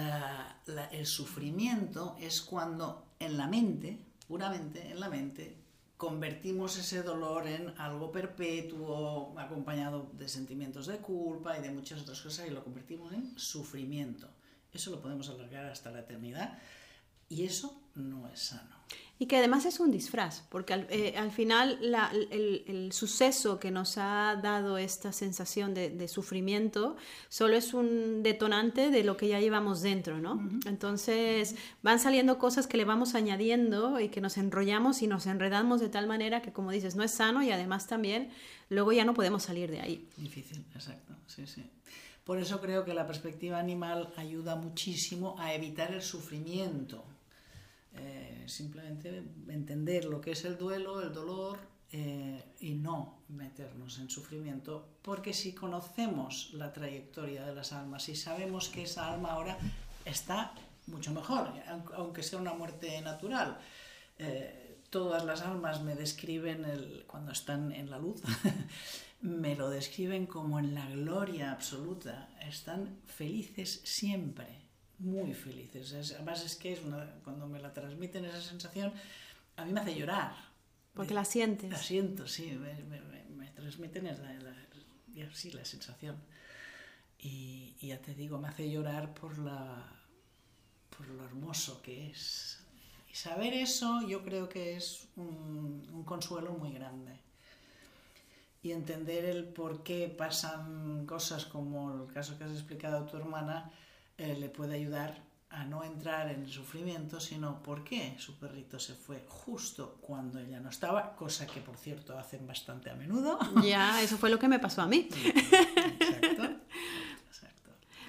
el sufrimiento es cuando en la mente, puramente en la mente, convertimos ese dolor en algo perpetuo, acompañado de sentimientos de culpa y de muchas otras cosas, y lo convertimos en sufrimiento. Eso lo podemos alargar hasta la eternidad y eso no es sano. Y que además es un disfraz, porque al, eh, final el, suceso que nos ha dado esta sensación de, sufrimiento solo es un detonante de lo que ya llevamos dentro, ¿no? Entonces van saliendo cosas que le vamos añadiendo y que nos enrollamos y nos enredamos de tal manera que, como dices, no es sano y además también luego ya no podemos salir de ahí. Difícil, exacto, sí, sí. Por eso creo que la perspectiva animal ayuda muchísimo a evitar el sufrimiento eh, simplemente entender lo que es el duelo, el dolor eh, y no meternos en sufrimiento, porque si conocemos la trayectoria de las almas y sabemos que esa alma ahora está mucho mejor, aunque sea una muerte natural. Eh, todas las almas me describen, el, cuando están en la luz, me lo describen como en la gloria absoluta, están felices siempre muy felices. además es que es cuando me la transmiten esa sensación, a mí me hace llorar. Porque la sientes. La siento, sí, me, transmiten la, sí, la sensación. Y, ya te digo, me hace llorar por, la, por lo hermoso que es. Y saber eso yo creo que es un, un consuelo muy grande y entender el por qué pasan cosas como el caso que has explicado a tu hermana, eh, le puede ayudar a no entrar en el sufrimiento, sino por qué su perrito se fue justo cuando ella no estaba, cosa que por cierto hacen bastante a menudo. Ya, eso fue lo que me pasó a mí. Exacto.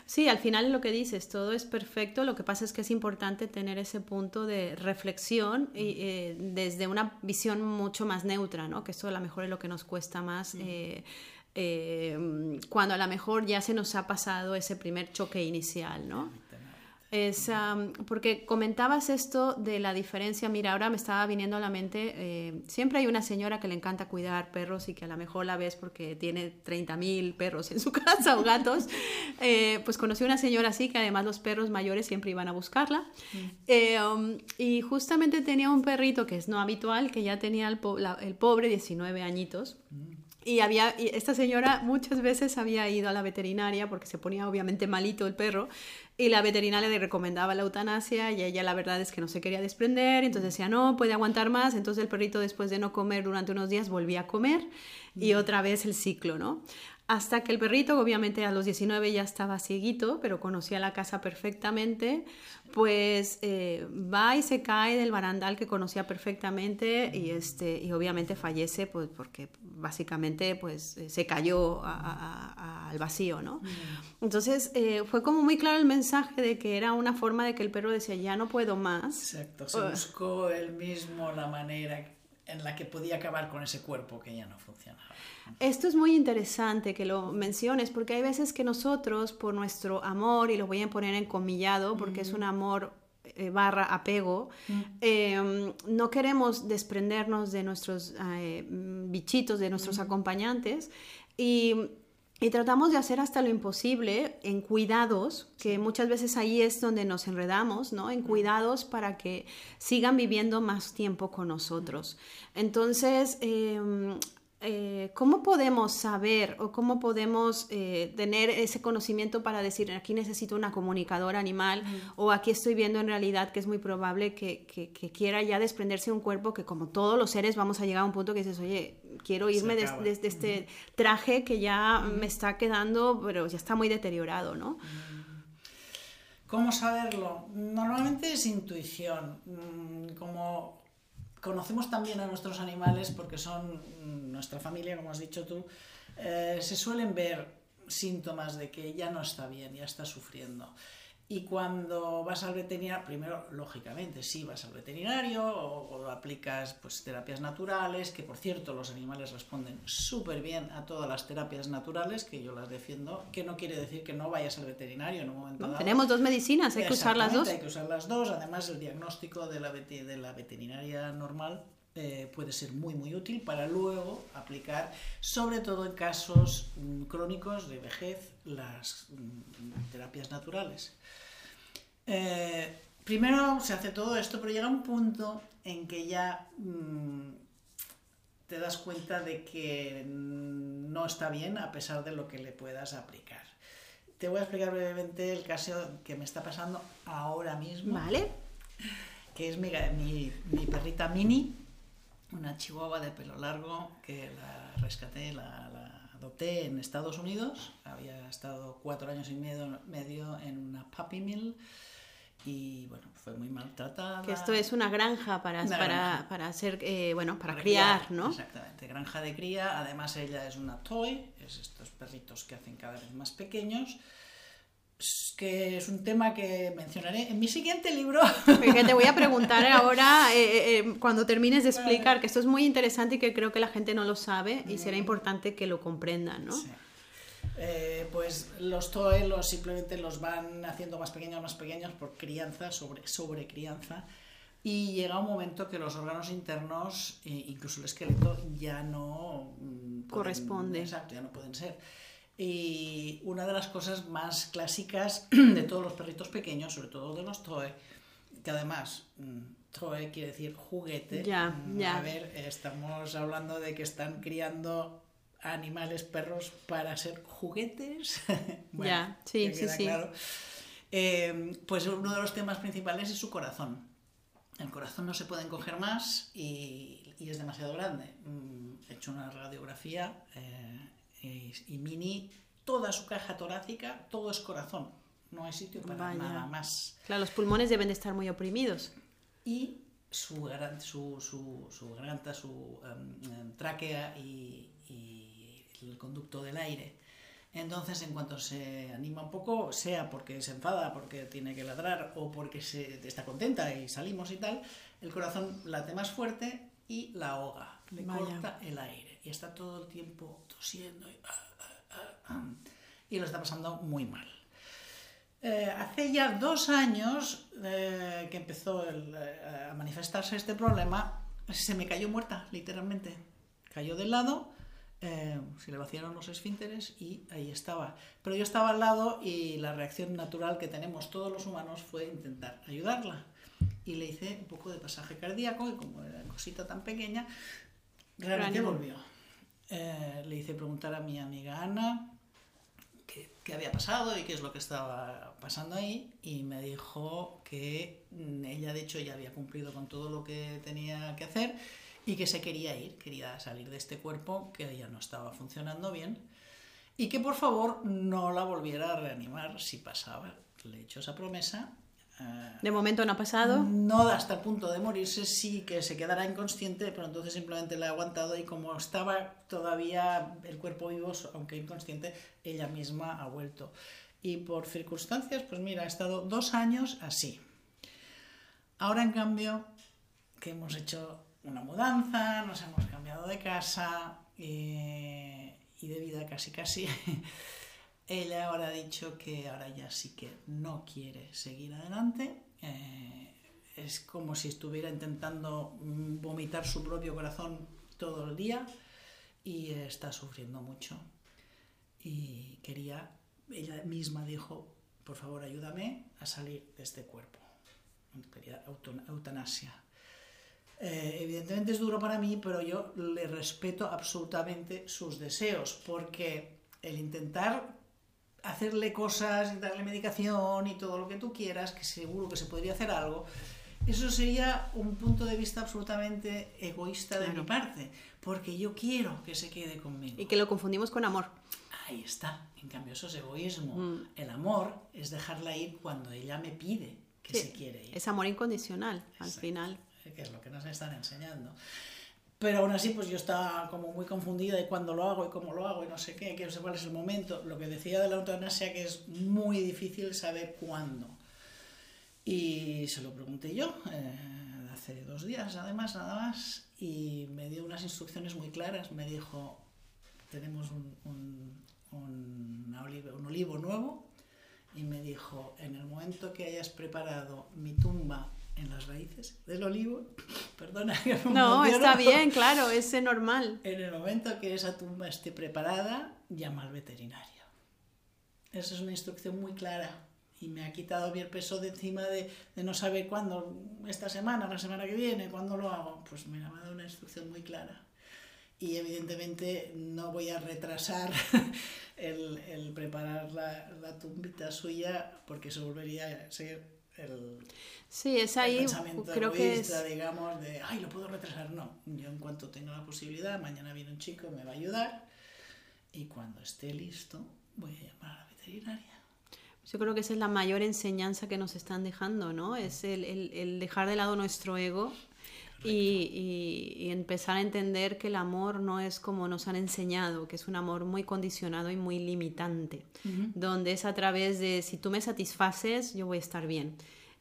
Sí, al final lo que dices, todo es perfecto, lo que pasa es que es importante tener ese punto de reflexión y, eh, desde una visión mucho más neutra, ¿no? que eso a lo mejor es lo que nos cuesta más. Eh, cuando a lo mejor ya se nos ha pasado ese primer choque inicial, ¿no? Es, porque comentabas esto de la diferencia, mira, ahora me estaba viniendo a la mente, eh, siempre hay una señora que le encanta cuidar perros y que a lo mejor la ves porque tiene 30.000 perros en su casa o gatos, eh, pues conocí una señora así que además los perros mayores siempre iban a buscarla mm. um, y justamente tenía un perrito que es no habitual, que ya tenía el, el pobre 19 añitos. Mm. Y había, esta señora muchas veces había ido a la veterinaria porque se ponía obviamente malito el perro y la veterinaria le recomendaba la eutanasia y ella la verdad es que no se quería desprender, entonces decía, no, puede aguantar más, entonces el perrito después de no comer durante unos días volvía a comer y otra vez el ciclo, ¿no? Hasta que el perrito, obviamente a los 19 ya estaba cieguito, pero conocía la casa perfectamente, pues eh, va y se cae del barandal que conocía perfectamente y, este, y obviamente fallece pues, porque básicamente pues, eh, se cayó al vacío, ¿no? Entonces eh, fue como muy claro el mensaje de que era una forma de que el perro decía, ya no puedo más. Exacto, se buscó él mismo la manera en la que podía acabar con ese cuerpo que ya no funcionaba. Esto es muy interesante que lo menciones porque hay veces que nosotros por nuestro amor, y lo voy a poner en comillado porque es un amor eh, barra apego, em, no queremos desprendernos de nuestros eh, bichitos, de nuestros acompañantes y y tratamos de hacer hasta lo imposible en cuidados, que muchas veces ahí es donde nos enredamos, ¿no? En cuidados para que sigan viviendo más tiempo con nosotros. Entonces, em, eh, ¿cómo podemos saber o cómo podemos eh, tener ese conocimiento para decir, aquí necesito una comunicadora animal o aquí estoy viendo en realidad que es muy probable que, quiera ya desprenderse de un cuerpo que como todos los seres vamos a llegar a un punto que dices, oye, quiero irme de, este traje que ya me está quedando, pero ya está muy deteriorado, ¿no? ¿Cómo saberlo? Normalmente es intuición. Mm, como conocemos también a nuestros animales porque son nuestra familia, como has dicho tú, eh, se suelen ver síntomas de que ya no está bien, ya está sufriendo. Y cuando vas al veterinario, primero, lógicamente, sí, vas al veterinario o, aplicas pues, terapias naturales, que por cierto los animales responden súper bien a todas las terapias naturales, que yo las defiendo, que no quiere decir que no vayas al veterinario en un momento dado. Tenemos dos medicinas, hay que usar las dos. Hay que usar las dos, además el diagnóstico de la, de la veterinaria normal eh, puede ser muy muy útil para luego aplicar, sobre todo en casos mm, crónicos de vejez, las mm, terapias naturales. Eh, primero se hace todo esto, pero llega un punto en que ya mm, te das cuenta de que no está bien a pesar de lo que le puedas aplicar. Te voy a explicar brevemente el caso que me está pasando ahora mismo. Vale. Que es mi, mi perrita Mini una chihuahua de pelo largo que la rescaté, la, adopté en Estados Unidos. Había estado cuatro años y medio, medio en una puppy mill y bueno, fue muy maltratada. Que esto es una granja para, para, para hacer, eh, bueno, para, criar, ¿no? Exactamente, granja de cría. Además ella es una toy, es estos perritos que hacen cada vez más pequeños que es un tema que mencionaré en mi siguiente libro. Que te voy a preguntar ahora, eh, eh, eh, cuando termines de explicar, que esto es muy interesante y que creo que la gente no lo sabe y será importante que lo comprendan, ¿no? Pues los TOE simplemente los van haciendo más pequeños, más pequeños por crianza, sobre, sobre crianza. Y llega un momento que los órganos internos, incluso el esqueleto, ya no... Mm, Corresponde. Exacto, ya no pueden ser. Y una de las cosas más clásicas de todos los perritos pequeños, sobre todo de los Toe, que además mm, Toe quiere decir juguete. Ya, mm, ya. A ver, estamos hablando de que están criando animales, perros para ser juguetes. ya, sí, sí, sí. Eh, pues uno de los temas principales es su corazón. El corazón no se puede encoger más y, y es demasiado grande. Mm, he hecho una radiografía. Eh, y Mini, toda su caja torácica, todo es corazón. No hay sitio para nada más. Claro, los pulmones deben de estar muy oprimidos. Y su, su, su, su garganta, su em, tráquea y, el conducto del aire. Entonces, en cuanto se anima un poco, sea porque se enfada, porque tiene que ladrar o porque se, está contenta y salimos y tal, el corazón late más fuerte y la ahoga, le corta el aire y está todo el tiempo tosiendo y, ah, ah, ah, y lo está pasando muy mal. Eh, hace ya dos años eh, que empezó eh, a manifestarse este problema, se me cayó muerta, literalmente. Cayó del lado, se le vaciaron los esfínteres y ahí estaba. Pero yo estaba al lado y la reacción natural que tenemos todos los humanos fue intentar ayudarla. Y le hice un poco de pasaje cardíaco y como era cosita tan pequeña, realmente volvió. Eh, le hice preguntar a mi amiga Ana qué, había pasado y qué es lo que estaba pasando ahí y me dijo que ella de hecho ya había cumplido con todo lo que tenía que hacer y que se quería ir, quería salir de este cuerpo que ya no estaba funcionando bien y que por favor no la volviera a reanimar si pasaba. Le he hecho esa promesa Ah. De momento no ha pasado. No hasta el punto de morirse, sí que se quedará inconsciente, pero entonces simplemente la ha aguantado y como estaba todavía el cuerpo vivo, aunque inconsciente, ella misma ha vuelto. Y por circunstancias, pues mira, ha estado dos años así. Ahora, en cambio, que hemos hecho una mudanza, nos hemos cambiado de casa eh, y de vida casi casi. Ella ahora ha dicho que ahora ya sí que no quiere seguir adelante. Eh, es como si estuviera intentando mm, vomitar su propio corazón todo el día y está sufriendo mucho. Y quería, ella misma dijo, por favor ayúdame a salir de este cuerpo. Quería eutanasia. Eh, evidentemente es duro para mí, pero yo le respeto absolutamente sus deseos, porque el intentar hacerle cosas y darle medicación y todo lo que tú quieras, que seguro que se podría hacer algo, eso sería un punto de vista absolutamente egoísta de mi parte, porque yo quiero que se quede conmigo. Y que lo confundimos con amor. Ahí está. En cambio, eso es egoísmo. El amor es dejarla ir cuando ella me pide que se quiere ir. Es amor incondicional, al final. Que es lo que nos están enseñando. Pero aún así, pues yo estaba como muy confundida de cuándo lo hago y cómo lo hago y no sé qué, que no sé cuál es el momento. Lo que decía de la eutanasia, que es muy difícil saber cuándo. Y se lo pregunté yo, eh, hace dos días además, nada más, y me dio unas instrucciones muy claras. Me dijo, tenemos un, un, un, olivo, un olivo nuevo, y me dijo, en el momento que hayas preparado mi tumba en las raíces del olivo. Perdona. no, está bien, claro, es normal. En el momento que esa tumba esté preparada, llama al veterinario. Esa es una instrucción muy clara y me ha quitado bien peso de encima de, de, no saber cuándo, esta semana, la semana que viene, cuándo lo hago. Pues me ha dado una instrucción muy clara. Y evidentemente no voy a retrasar el, el preparar la, la tumbita suya porque eso volvería a ser el, sí, es ahí, pensamiento creo que es... digamos, de, ay, lo puedo retrasar. No, yo en cuanto tenga la posibilidad, mañana viene un chico, me va a ayudar y cuando esté listo voy a llamar a la veterinaria. Yo creo que esa es la mayor enseñanza que nos están dejando, ¿no? Es el, el, el dejar de lado nuestro ego y, y, y, empezar a entender que el amor no es como nos han enseñado, que es un amor muy condicionado y muy limitante, uh -huh. donde es a través de si tú me satisfaces, yo voy a estar bien.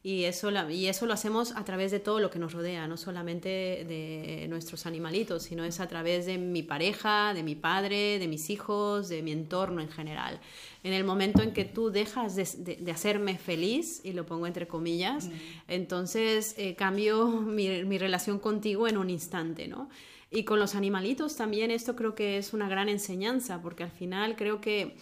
Y eso, y eso lo hacemos a través de todo lo que nos rodea, no solamente de nuestros animalitos, sino es a través de mi pareja, de mi padre, de mis hijos, de mi entorno en general. En el momento en que tú dejas de, de, de hacerme feliz, y lo pongo entre comillas, mm. entonces eh, cambio mi, mi relación contigo en un instante, ¿no? Y con los animalitos también esto creo que es una gran enseñanza, porque al final creo que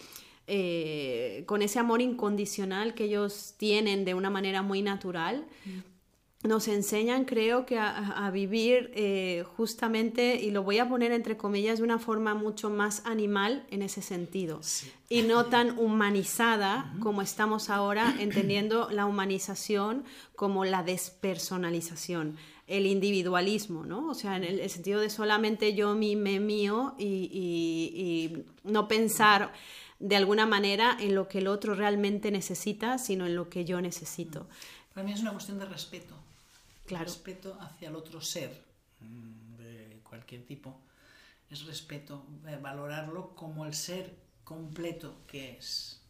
eh, con ese amor incondicional que ellos tienen de una manera muy natural, mm. nos enseñan, creo que, a, a vivir eh, justamente, y lo voy a poner entre comillas, de una forma mucho más animal en ese sentido, sí. y no tan humanizada uh -huh. como estamos ahora, entendiendo la humanización como la despersonalización el individualismo, ¿no? O sea, en el, el sentido de solamente yo, mi, me, mío y, y, y no pensar de alguna manera en lo que el otro realmente necesita, sino en lo que yo necesito. Para mí es una cuestión de respeto. Claro. Respeto hacia el otro ser, mm, de cualquier tipo. Es respeto, eh, valorarlo como el ser completo que es.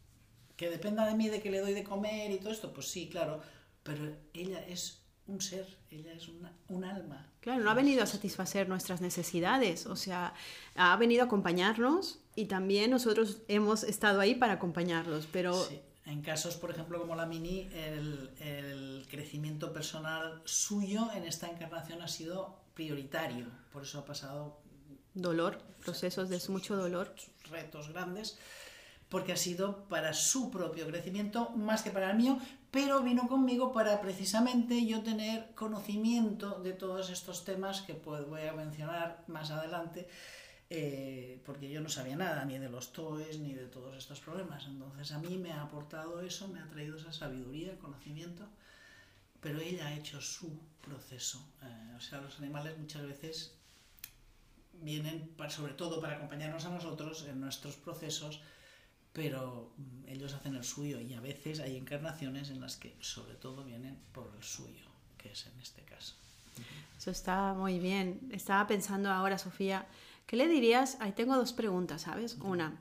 Que dependa de mí, de que le doy de comer y todo esto, pues sí, claro. Pero ella es un ser, ella es una, un alma. Claro, no ha venido a satisfacer nuestras necesidades, o sea, ha venido a acompañarnos y también nosotros hemos estado ahí para acompañarlos, pero... Sí. En casos, por ejemplo, como la Mini, el, el, crecimiento personal suyo en esta encarnación ha sido prioritario, por eso ha pasado... Dolor, procesos de mucho dolor. Retos grandes, porque ha sido para su propio crecimiento más que para el mío, pero vino conmigo para precisamente yo tener conocimiento de todos estos temas que pues voy a mencionar más adelante, eh, porque yo no sabía nada ni de los TOEs ni de todos estos problemas. Entonces a mí me ha aportado eso, me ha traído esa sabiduría, conocimiento, pero ella ha hecho su proceso. Eh, o sea, los animales muchas veces vienen para, sobre todo para acompañarnos a nosotros en nuestros procesos pero mm, ellos hacen el suyo y a veces hay encarnaciones en las que sobre todo vienen por el suyo, que es en este caso. Eso está muy bien. Estaba pensando ahora, Sofía, ¿qué le dirías? Ahí tengo dos preguntas, ¿sabes? Una,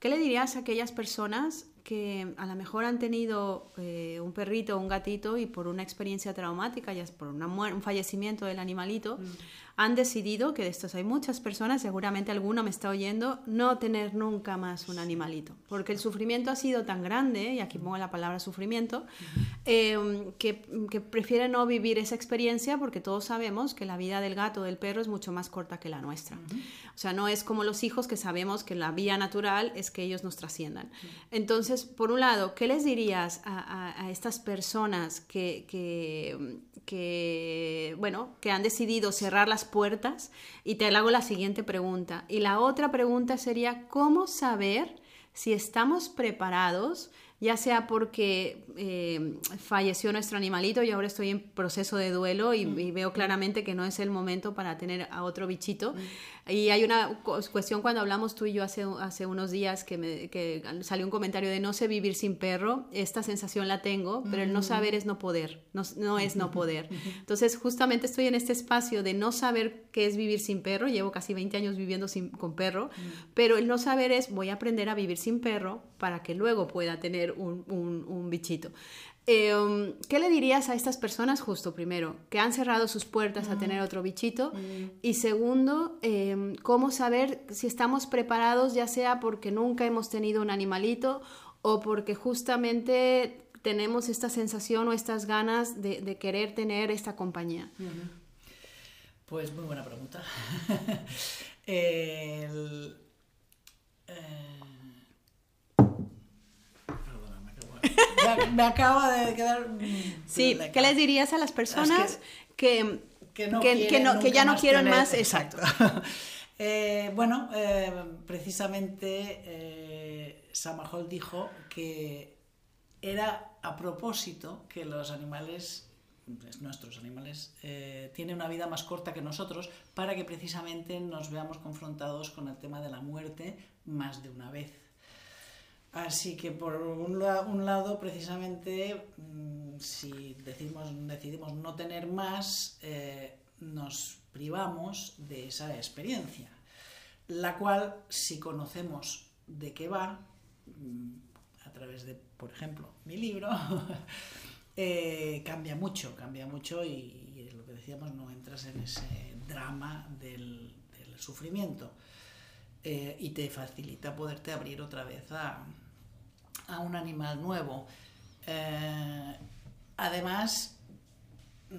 ¿qué le dirías a aquellas personas que a lo mejor han tenido eh, un perrito o un gatito y por una experiencia traumática, ya es por una un fallecimiento del animalito, mm. han decidido, que de estos hay muchas personas, seguramente alguno me está oyendo, no tener nunca más un animalito, porque el sufrimiento ha sido tan grande, y aquí pongo la palabra sufrimiento, eh, que, que prefieren no vivir esa experiencia porque todos sabemos que la vida del gato o del perro es mucho más corta que la nuestra. O sea, no es como los hijos que sabemos que la vía natural es que ellos nos trasciendan. Entonces, por un lado, ¿qué les dirías a, a, a estas personas que, que, que, bueno, que han decidido cerrar las puertas y te hago la siguiente pregunta. Y la otra pregunta sería, ¿cómo saber si estamos preparados? ya sea porque eh, falleció nuestro animalito y ahora estoy en proceso de duelo y, mm. y, veo claramente que no es el momento para tener a otro bichito, mm. Y hay una cuestión cuando hablamos tú y yo hace, hace unos días que, me, que salió un comentario de no sé vivir sin perro, esta sensación la tengo, pero el no saber es no poder, no, no es no poder. Entonces justamente estoy en este espacio de no saber qué es vivir sin perro, llevo casi 20 años viviendo sin, con perro, pero el no saber es voy a aprender a vivir sin perro para que luego pueda tener un, un, un bichito. Em, ¿Qué le dirías a estas personas justo primero, que han cerrado sus puertas a tener otro bichito? Y segundo, em, ¿cómo saber si estamos preparados ya sea porque nunca hemos tenido un animalito o porque justamente tenemos esta sensación o estas ganas de, querer tener esta compañía? Pues muy buena pregunta. El, eh, me, acaba de quedar... Sí, ¿qué les dirías a las personas que, que, ya no quieren más? Exacto. Eh, bueno, eh, precisamente eh, Samahol dijo que era a propósito que los animales, pues, nuestros animales, tienen una vida más corta que nosotros para que precisamente nos veamos confrontados con el tema de la muerte más de una vez. Así que por un, lado, precisamente, mm, si decimos, decidimos no tener más, eh, nos privamos de esa experiencia, la cual, si conocemos de qué va, mm, a través de, por ejemplo, mi libro, eh, cambia mucho, cambia mucho y, lo que decíamos, no entras en ese drama del, sufrimiento eh, y te facilita poderte abrir otra vez a a un animal nuevo. Eh, además,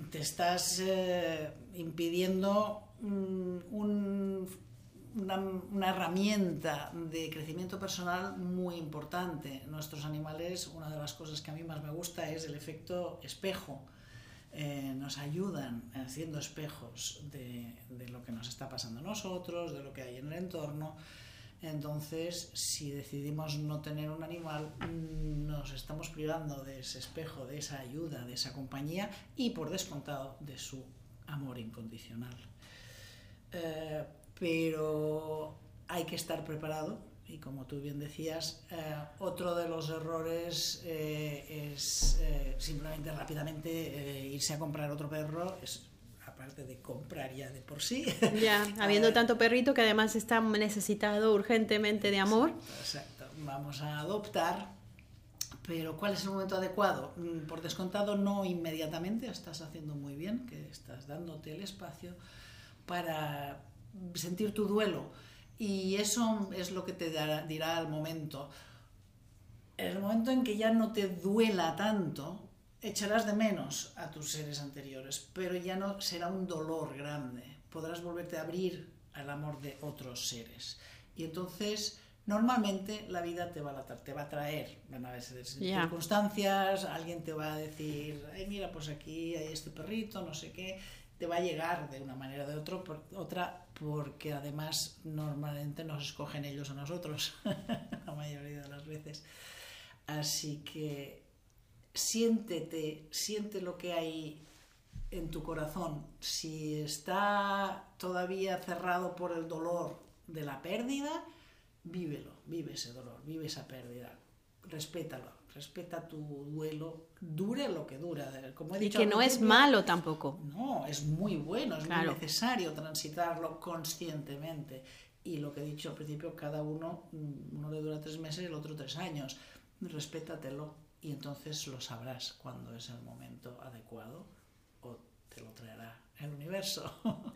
te estás eh, impidiendo una, herramienta de crecimiento personal muy importante. Nuestros animales, una de las cosas que a mí más me gusta es el efecto espejo. Eh, nos ayudan haciendo espejos de, de, lo que nos está pasando a nosotros, de lo que hay en el entorno. Entonces, si decidimos no tener un animal, nos estamos privando de ese espejo, de esa ayuda, de esa compañía y, por descontado, de su amor incondicional. Eh, pero hay que estar preparado y, como tú bien decías, eh, otro de los errores eh, es simplemente rápidamente irse a comprar otro perro. Aparte de comprar ya de por sí. Ya, habiendo tanto perrito que además está necesitado urgentemente de amor. Exacto, vamos a adoptar, pero ¿cuál es el momento adecuado? Mm, por descontado, no inmediatamente, estás haciendo muy bien, que estás dándote el espacio para sentir tu duelo. Y eso es lo que te dirá al momento. En el momento en que ya no te duela tanto, echarás de menos a tus seres anteriores, pero ya no será un dolor grande. Podrás volverte a abrir al amor de otros seres. Y entonces, normalmente la vida te va a, te va a traer, van a haber circunstancias, alguien te va a decir, ay, mira, pues aquí hay este perrito, no sé qué, te va a llegar de una manera o de otro, por, otra, porque además normalmente nos escogen ellos a nosotros, la mayoría de las veces. Así que siéntete, siente lo que hay en tu corazón. Si está todavía cerrado por el dolor de la pérdida, vívelo, vive ese dolor, vive esa pérdida, respétalo, respeta tu duelo, dure lo que dura. Como he dicho y que no es malo tampoco. No, es muy bueno, es muy necesario transitarlo conscientemente. Y lo que he dicho al principio, cada uno, mm, uno le dura tres meses y el otro tres años. Respétatelo, y entonces lo sabrás cuando es el momento adecuado o te lo traerá el universo.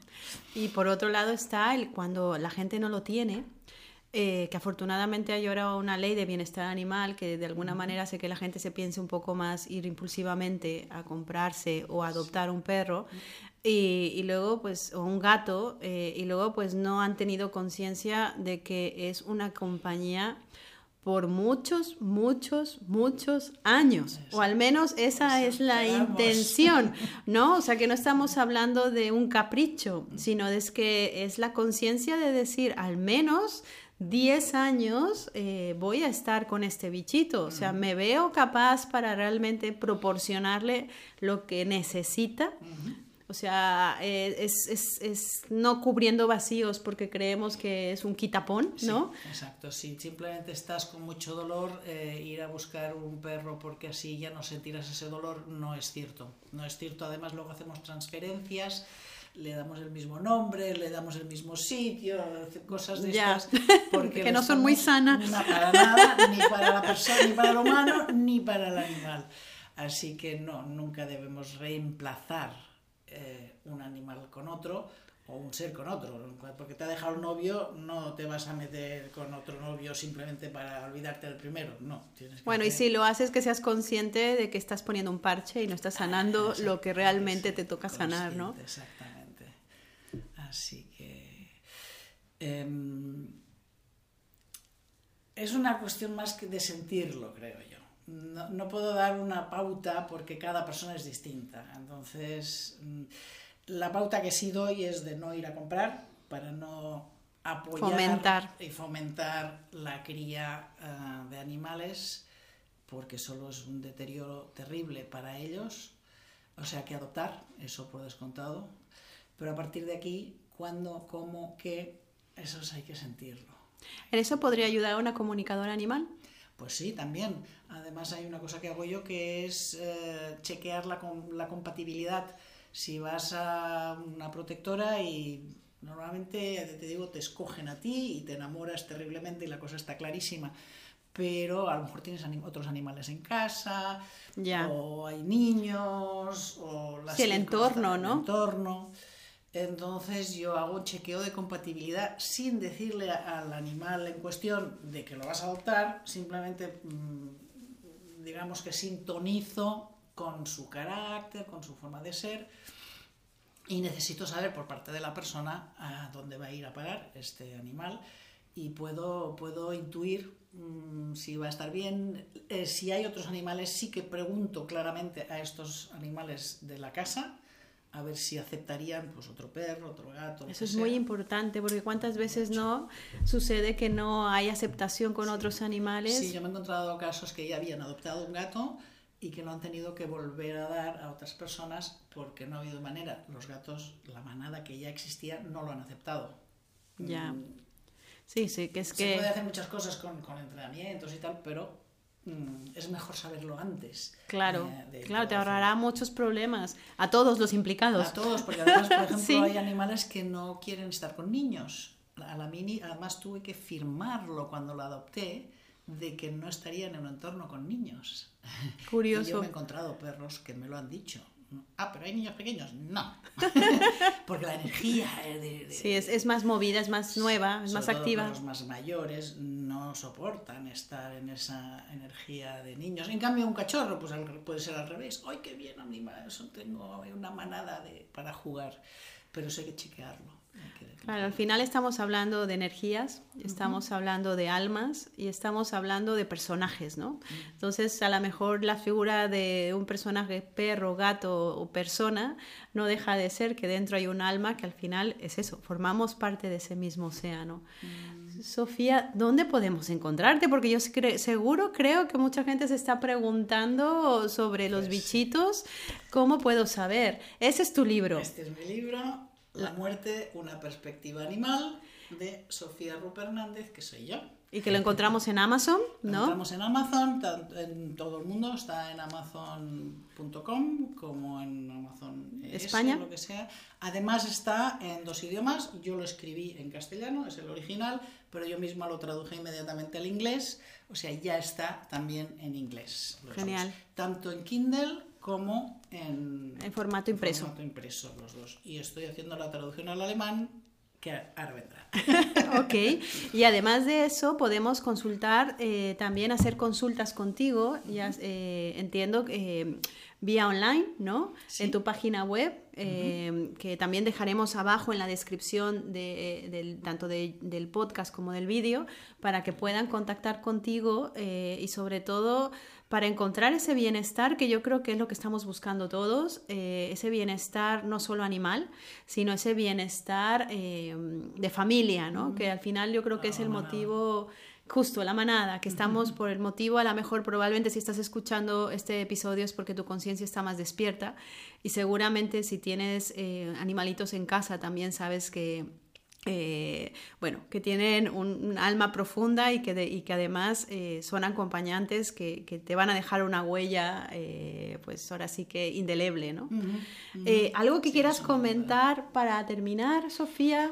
Y por otro lado está el cuando la gente no lo tiene, eh, que afortunadamente hay ahora una ley de bienestar animal que de alguna manera hace que la gente se piense un poco más ir impulsivamente a comprarse o adoptar un perro. Y, y luego pues o un gato eh, y luego pues no han tenido conciencia de que es una compañía por muchos, muchos, muchos años. O al menos esa es la intención, ¿no? O sea, que no estamos hablando de un capricho, sino de que es la conciencia de decir, al menos 10 años eh, voy a estar con este bichito. O sea, me veo capaz para realmente proporcionarle lo que necesita. O sea, eh, es, es, es, no cubriendo vacíos porque creemos que es un quitapón, ¿no? exacto, si simplemente estás con mucho dolor, eh, ir a buscar un perro porque así ya no sentirás ese dolor no es cierto. No es cierto, además luego hacemos transferencias le damos el mismo nombre, le damos el mismo sitio, cosas de estas. Porque que no son muy sanas. No, para nada, ni para la persona, ni para el humano, ni para el animal. Así que no, nunca debemos reemplazar eh, un animal con otro o un ser con otro. Porque te ha dejado el novio, no te vas a meter con otro novio simplemente para olvidarte del primero. No. bueno, y si lo haces, que seas consciente de que estás poniendo un parche y no estás sanando lo que realmente te toca sanar, ¿no? Exactamente. Así que em, es una cuestión más que de sentirlo, creo yo. No, puedo dar una pauta porque cada persona es distinta. Entonces, mm, la pauta que sí doy es de no ir a comprar para no apoyar y fomentar la cría eh, de animales porque solo es un deterioro terrible para ellos. O sea que adoptar, eso por descontado. Pero a partir de aquí cuándo, cómo, qué, eso hay que sentirlo. ¿En eso podría ayudar una comunicadora animal? Pues sí, también. Además hay una cosa que hago yo que es eh, chequear la, la compatibilidad. Si vas a una protectora y normalmente, te digo, te escogen a ti y te enamoras terriblemente y la cosa está clarísima. Pero a lo mejor tienes otros animales en casa, ya. o hay niños, o las sí, el entorno, ¿no? El entorno. Entonces yo hago un chequeo de compatibilidad sin decirle al animal en cuestión de que lo vas a adoptar, simplemente mm, digamos que sintonizo con su carácter, con su forma de ser y necesito saber por parte de la persona a dónde va a ir a parar este animal y puedo, puedo intuir mm, si va a estar bien. Eh, si hay otros animales, sí que pregunto claramente a estos animales de la casa a ver si aceptarían pues otro perro, otro gato. Eso es muy importante porque cuántas veces no sucede que no hay aceptación con otros animales. Sí, yo me he encontrado casos que ya habían adoptado un gato y que lo han tenido que volver a dar a otras personas porque no ha habido manera. Los gatos, la manada que ya existía, no lo han aceptado. Ya. Mm. Sí, sí, que es Se que... Se puede hacer muchas cosas con, con entrenamientos y tal, pero es mejor saberlo antes. Claro, eh, claro, te ahorrará muchos problemas a todos los implicados. A todos, porque además, por ejemplo, hay animales que no quieren estar con niños. A la mini, además tuve que firmarlo cuando lo adopté de que no estaría en un entorno con niños. Curioso. Y yo me he encontrado perros que me lo han dicho. Ah, pero hay niños pequeños. No. Porque la energía de, sí, es, es, más movida, es más nueva, es más activa. Los más mayores no soportan estar en esa energía de niños. En cambio, un cachorro pues puede ser al revés. ¡Ay, qué bien, animal! Eso tengo una manada de, para jugar. Pero eso hay que chequearlo. Claro, al final estamos hablando de energías, estamos hablando de almas y estamos hablando de personajes, ¿no? Entonces, a lo mejor la figura de un personaje perro, gato o persona no deja de ser que dentro hay un alma que al final es eso, formamos parte de ese mismo océano. Sofía, ¿dónde podemos encontrarte? Porque yo seguro creo que mucha gente se está preguntando sobre los pues bichitos. ¿Cómo puedo saber? Ese es tu libro. Este es mi libro la muerte, una perspectiva animal, de Sofía Rupa Hernández, que soy yo. Y que lo encontramos en Amazon, ¿no? Lo encontramos en Amazon, en todo el mundo, está en amazon.com como en Amazon España, lo que sea. Además está en dos idiomas, yo lo escribí en castellano, es el original, pero yo misma lo traduje inmediatamente al inglés, o sea, ya está también en inglés. Genial. Tanto en Kindle como en, en formato impreso. formato impreso los dos. Y estoy haciendo la traducción al alemán que ahora vendrá. ok, y además de eso podemos consultar, eh, también hacer consultas contigo, ya eh, entiendo, eh, vía online, ¿no? En tu página web, que también dejaremos abajo en la descripción de, tanto del podcast como del vídeo, para que puedan contactar contigo y sobre todo para encontrar ese bienestar que yo creo que es lo que estamos buscando todos, eh, ese bienestar no solo animal, sino ese bienestar eh, de familia, ¿no? Que al final yo creo que es el motivo justo la manada, que estamos por el motivo, a lo mejor probablemente si estás escuchando este episodio es porque tu conciencia está más despierta y seguramente si tienes eh, animalitos en casa también sabes que eh, bueno, que tienen un, alma profunda y que, y que además eh, son acompañantes que, que, te van a dejar una huella, eh, pues ahora sí que indeleble, ¿no? ¿Algo que quieras comentar para terminar, Sofía?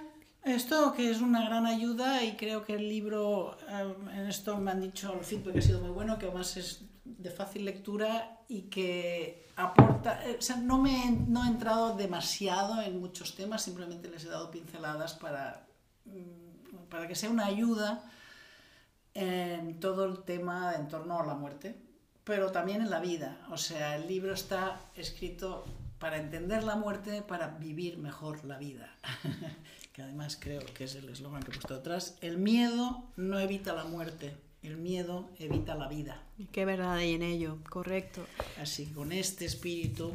Esto que es una gran ayuda y creo que el libro, en esto me han dicho el feedback que ha sido muy bueno, que además es de fácil lectura y que aporta, eh, o sea, no, me, no he entrado demasiado en muchos temas, simplemente les he dado pinceladas para, mm, para que sea una ayuda en todo el tema en torno a la muerte, pero también en la vida. O sea, el libro está escrito para entender la muerte, para vivir mejor la vida. que además creo que es el eslogan que he puesto atrás. El miedo no evita la muerte, el miedo evita la vida. Qué verdad hay en ello, correcto. Así, con este espíritu,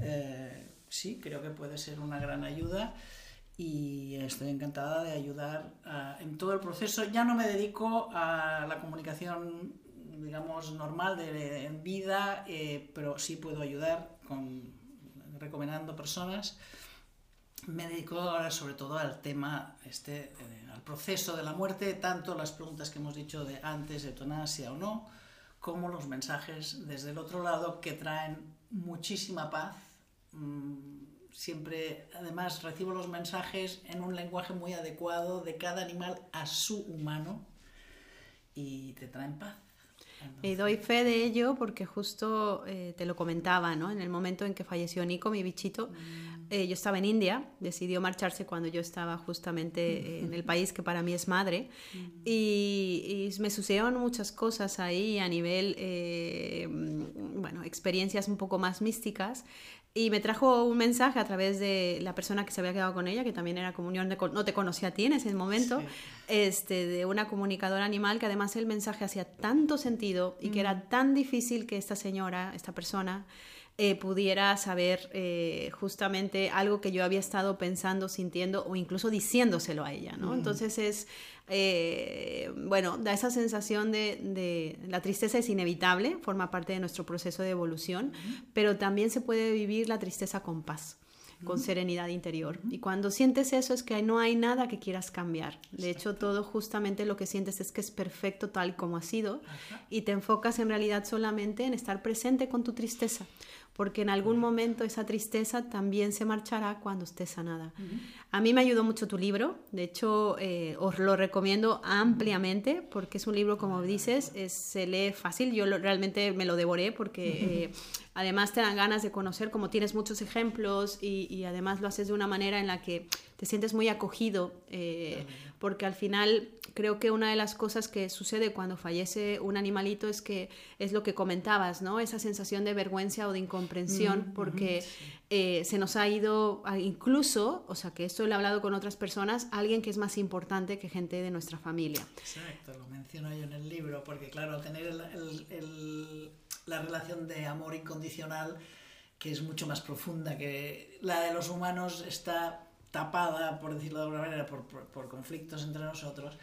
eh, sí, creo que puede ser una gran ayuda y estoy encantada de ayudar en todo el proceso. Ya no me dedico a la comunicación, digamos, normal de, en vida, eh, pero sí puedo ayudar con, recomendando personas me dedico ahora sobre todo al tema, este, eh, al proceso de la muerte, tanto las preguntas que hemos dicho de antes, eutanasia o no, como los mensajes desde el otro lado que traen muchísima paz. Mm, siempre, además, recibo los mensajes en un lenguaje muy adecuado de cada animal a su humano y te traen paz. Y doy fe de ello porque justo eh, te lo comentaba, ¿no? En el momento en que falleció Nico, mi bichito, mm. Eh, yo estaba en India, decidió marcharse cuando yo estaba justamente en el país que para mí es madre y, me sucedieron muchas cosas ahí a nivel, eh, bueno, experiencias un poco más místicas y me trajo un mensaje a través de la persona que se había quedado con ella, que también era comunión, de, no te conocía a ti en ese momento, este, de una comunicadora animal, que además el mensaje hacía tanto sentido y que era tan difícil que esta señora, esta persona, eh, pudiera saber eh, justamente algo que yo había estado pensando, sintiendo o incluso diciéndoselo a ella, ¿no? Entonces es, eh, bueno, da esa sensación de, la tristeza es inevitable, forma parte de nuestro proceso de evolución, pero también se puede vivir la tristeza con paz con serenidad interior. Y cuando sientes eso es que no hay nada que quieras cambiar. De hecho, todo justamente lo que sientes es que es perfecto tal como ha sido y te enfocas en realidad solamente en estar presente con tu tristeza porque en algún momento esa tristeza también se marchará cuando esté sanada. A mí me ayudó mucho tu libro, de hecho eh, os lo recomiendo ampliamente porque es un libro, como dices, se lee fácil, yo realmente me lo devoré porque eh, además te dan ganas de conocer, como tienes muchos ejemplos y, además lo haces de una manera en la que te sientes muy acogido, eh, porque al final creo que una de las cosas que sucede cuando fallece un animalito es que es lo que comentabas, ¿no? Esa sensación de vergüenza o de incomprensión, porque eh, se nos ha ido incluso, o sea que esto lo he hablado con otras personas, alguien que es más importante que gente de nuestra familia. Exacto, lo menciono yo en el libro, porque claro, tener la relación de amor incondicional, que es mucho más profunda que la de los humanos, está tapada, por decirlo de alguna manera, por, por, conflictos entre nosotros,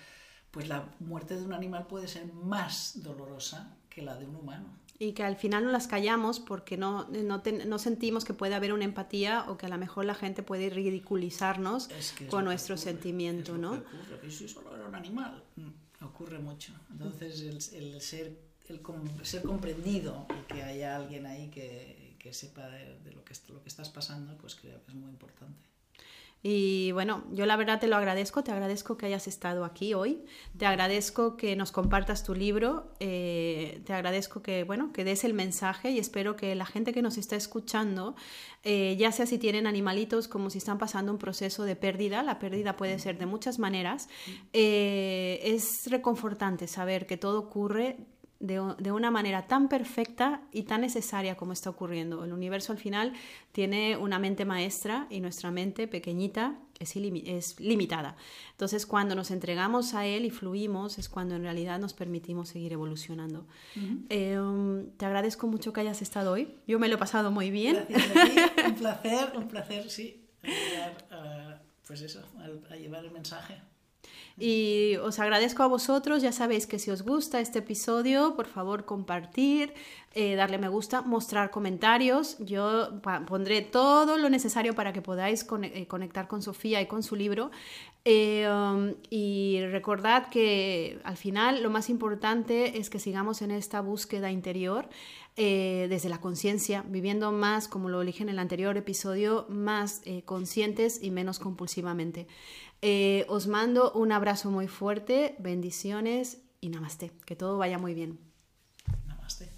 pues la muerte de un animal puede ser más dolorosa que la de un humano. Y que al final no las callamos porque no, no, no sentimos que puede haber una empatía o que a lo mejor la gente puede ridiculizarnos con nuestro sentimiento, ¿no? ocurre, que si solo era un animal, mm, ocurre mucho. Entonces el, el ser, el ser comprendido y que haya alguien ahí que, que sepa de, de, lo, que, lo que estás pasando, pues creo que es muy importante. Y bueno, yo la verdad te lo agradezco, te agradezco que hayas estado aquí hoy, te agradezco que nos compartas tu libro, eh, te agradezco que, bueno, que des el mensaje y espero que la gente que nos está escuchando, eh, ya sea si tienen animalitos como si están pasando un proceso de pérdida, la pérdida puede ser de muchas maneras, eh, es reconfortante saber que todo ocurre de, una manera tan perfecta y tan necesaria como está ocurriendo. El universo al final tiene una mente maestra y nuestra mente pequeñita es, es limitada. Entonces cuando nos entregamos a él y fluimos es cuando en realidad nos permitimos seguir evolucionando. Em, te agradezco mucho que hayas estado hoy. Yo me lo he pasado muy bien. un placer, un placer, sí. A, pues eso, a llevar el mensaje. Y os agradezco a vosotros, ya sabéis que si os gusta este episodio, por favor compartir, eh, darle me gusta, mostrar comentarios. Yo pondré todo lo necesario para que podáis eh, conectar con Sofía y con su libro. Eh, um, y recordad que al final lo más importante es que sigamos en esta búsqueda interior desde la conciencia, viviendo más, como lo dije en el anterior episodio, más conscientes y menos compulsivamente. Eh, os mando un abrazo muy fuerte, bendiciones y namaste. Que todo vaya muy bien. Namaste.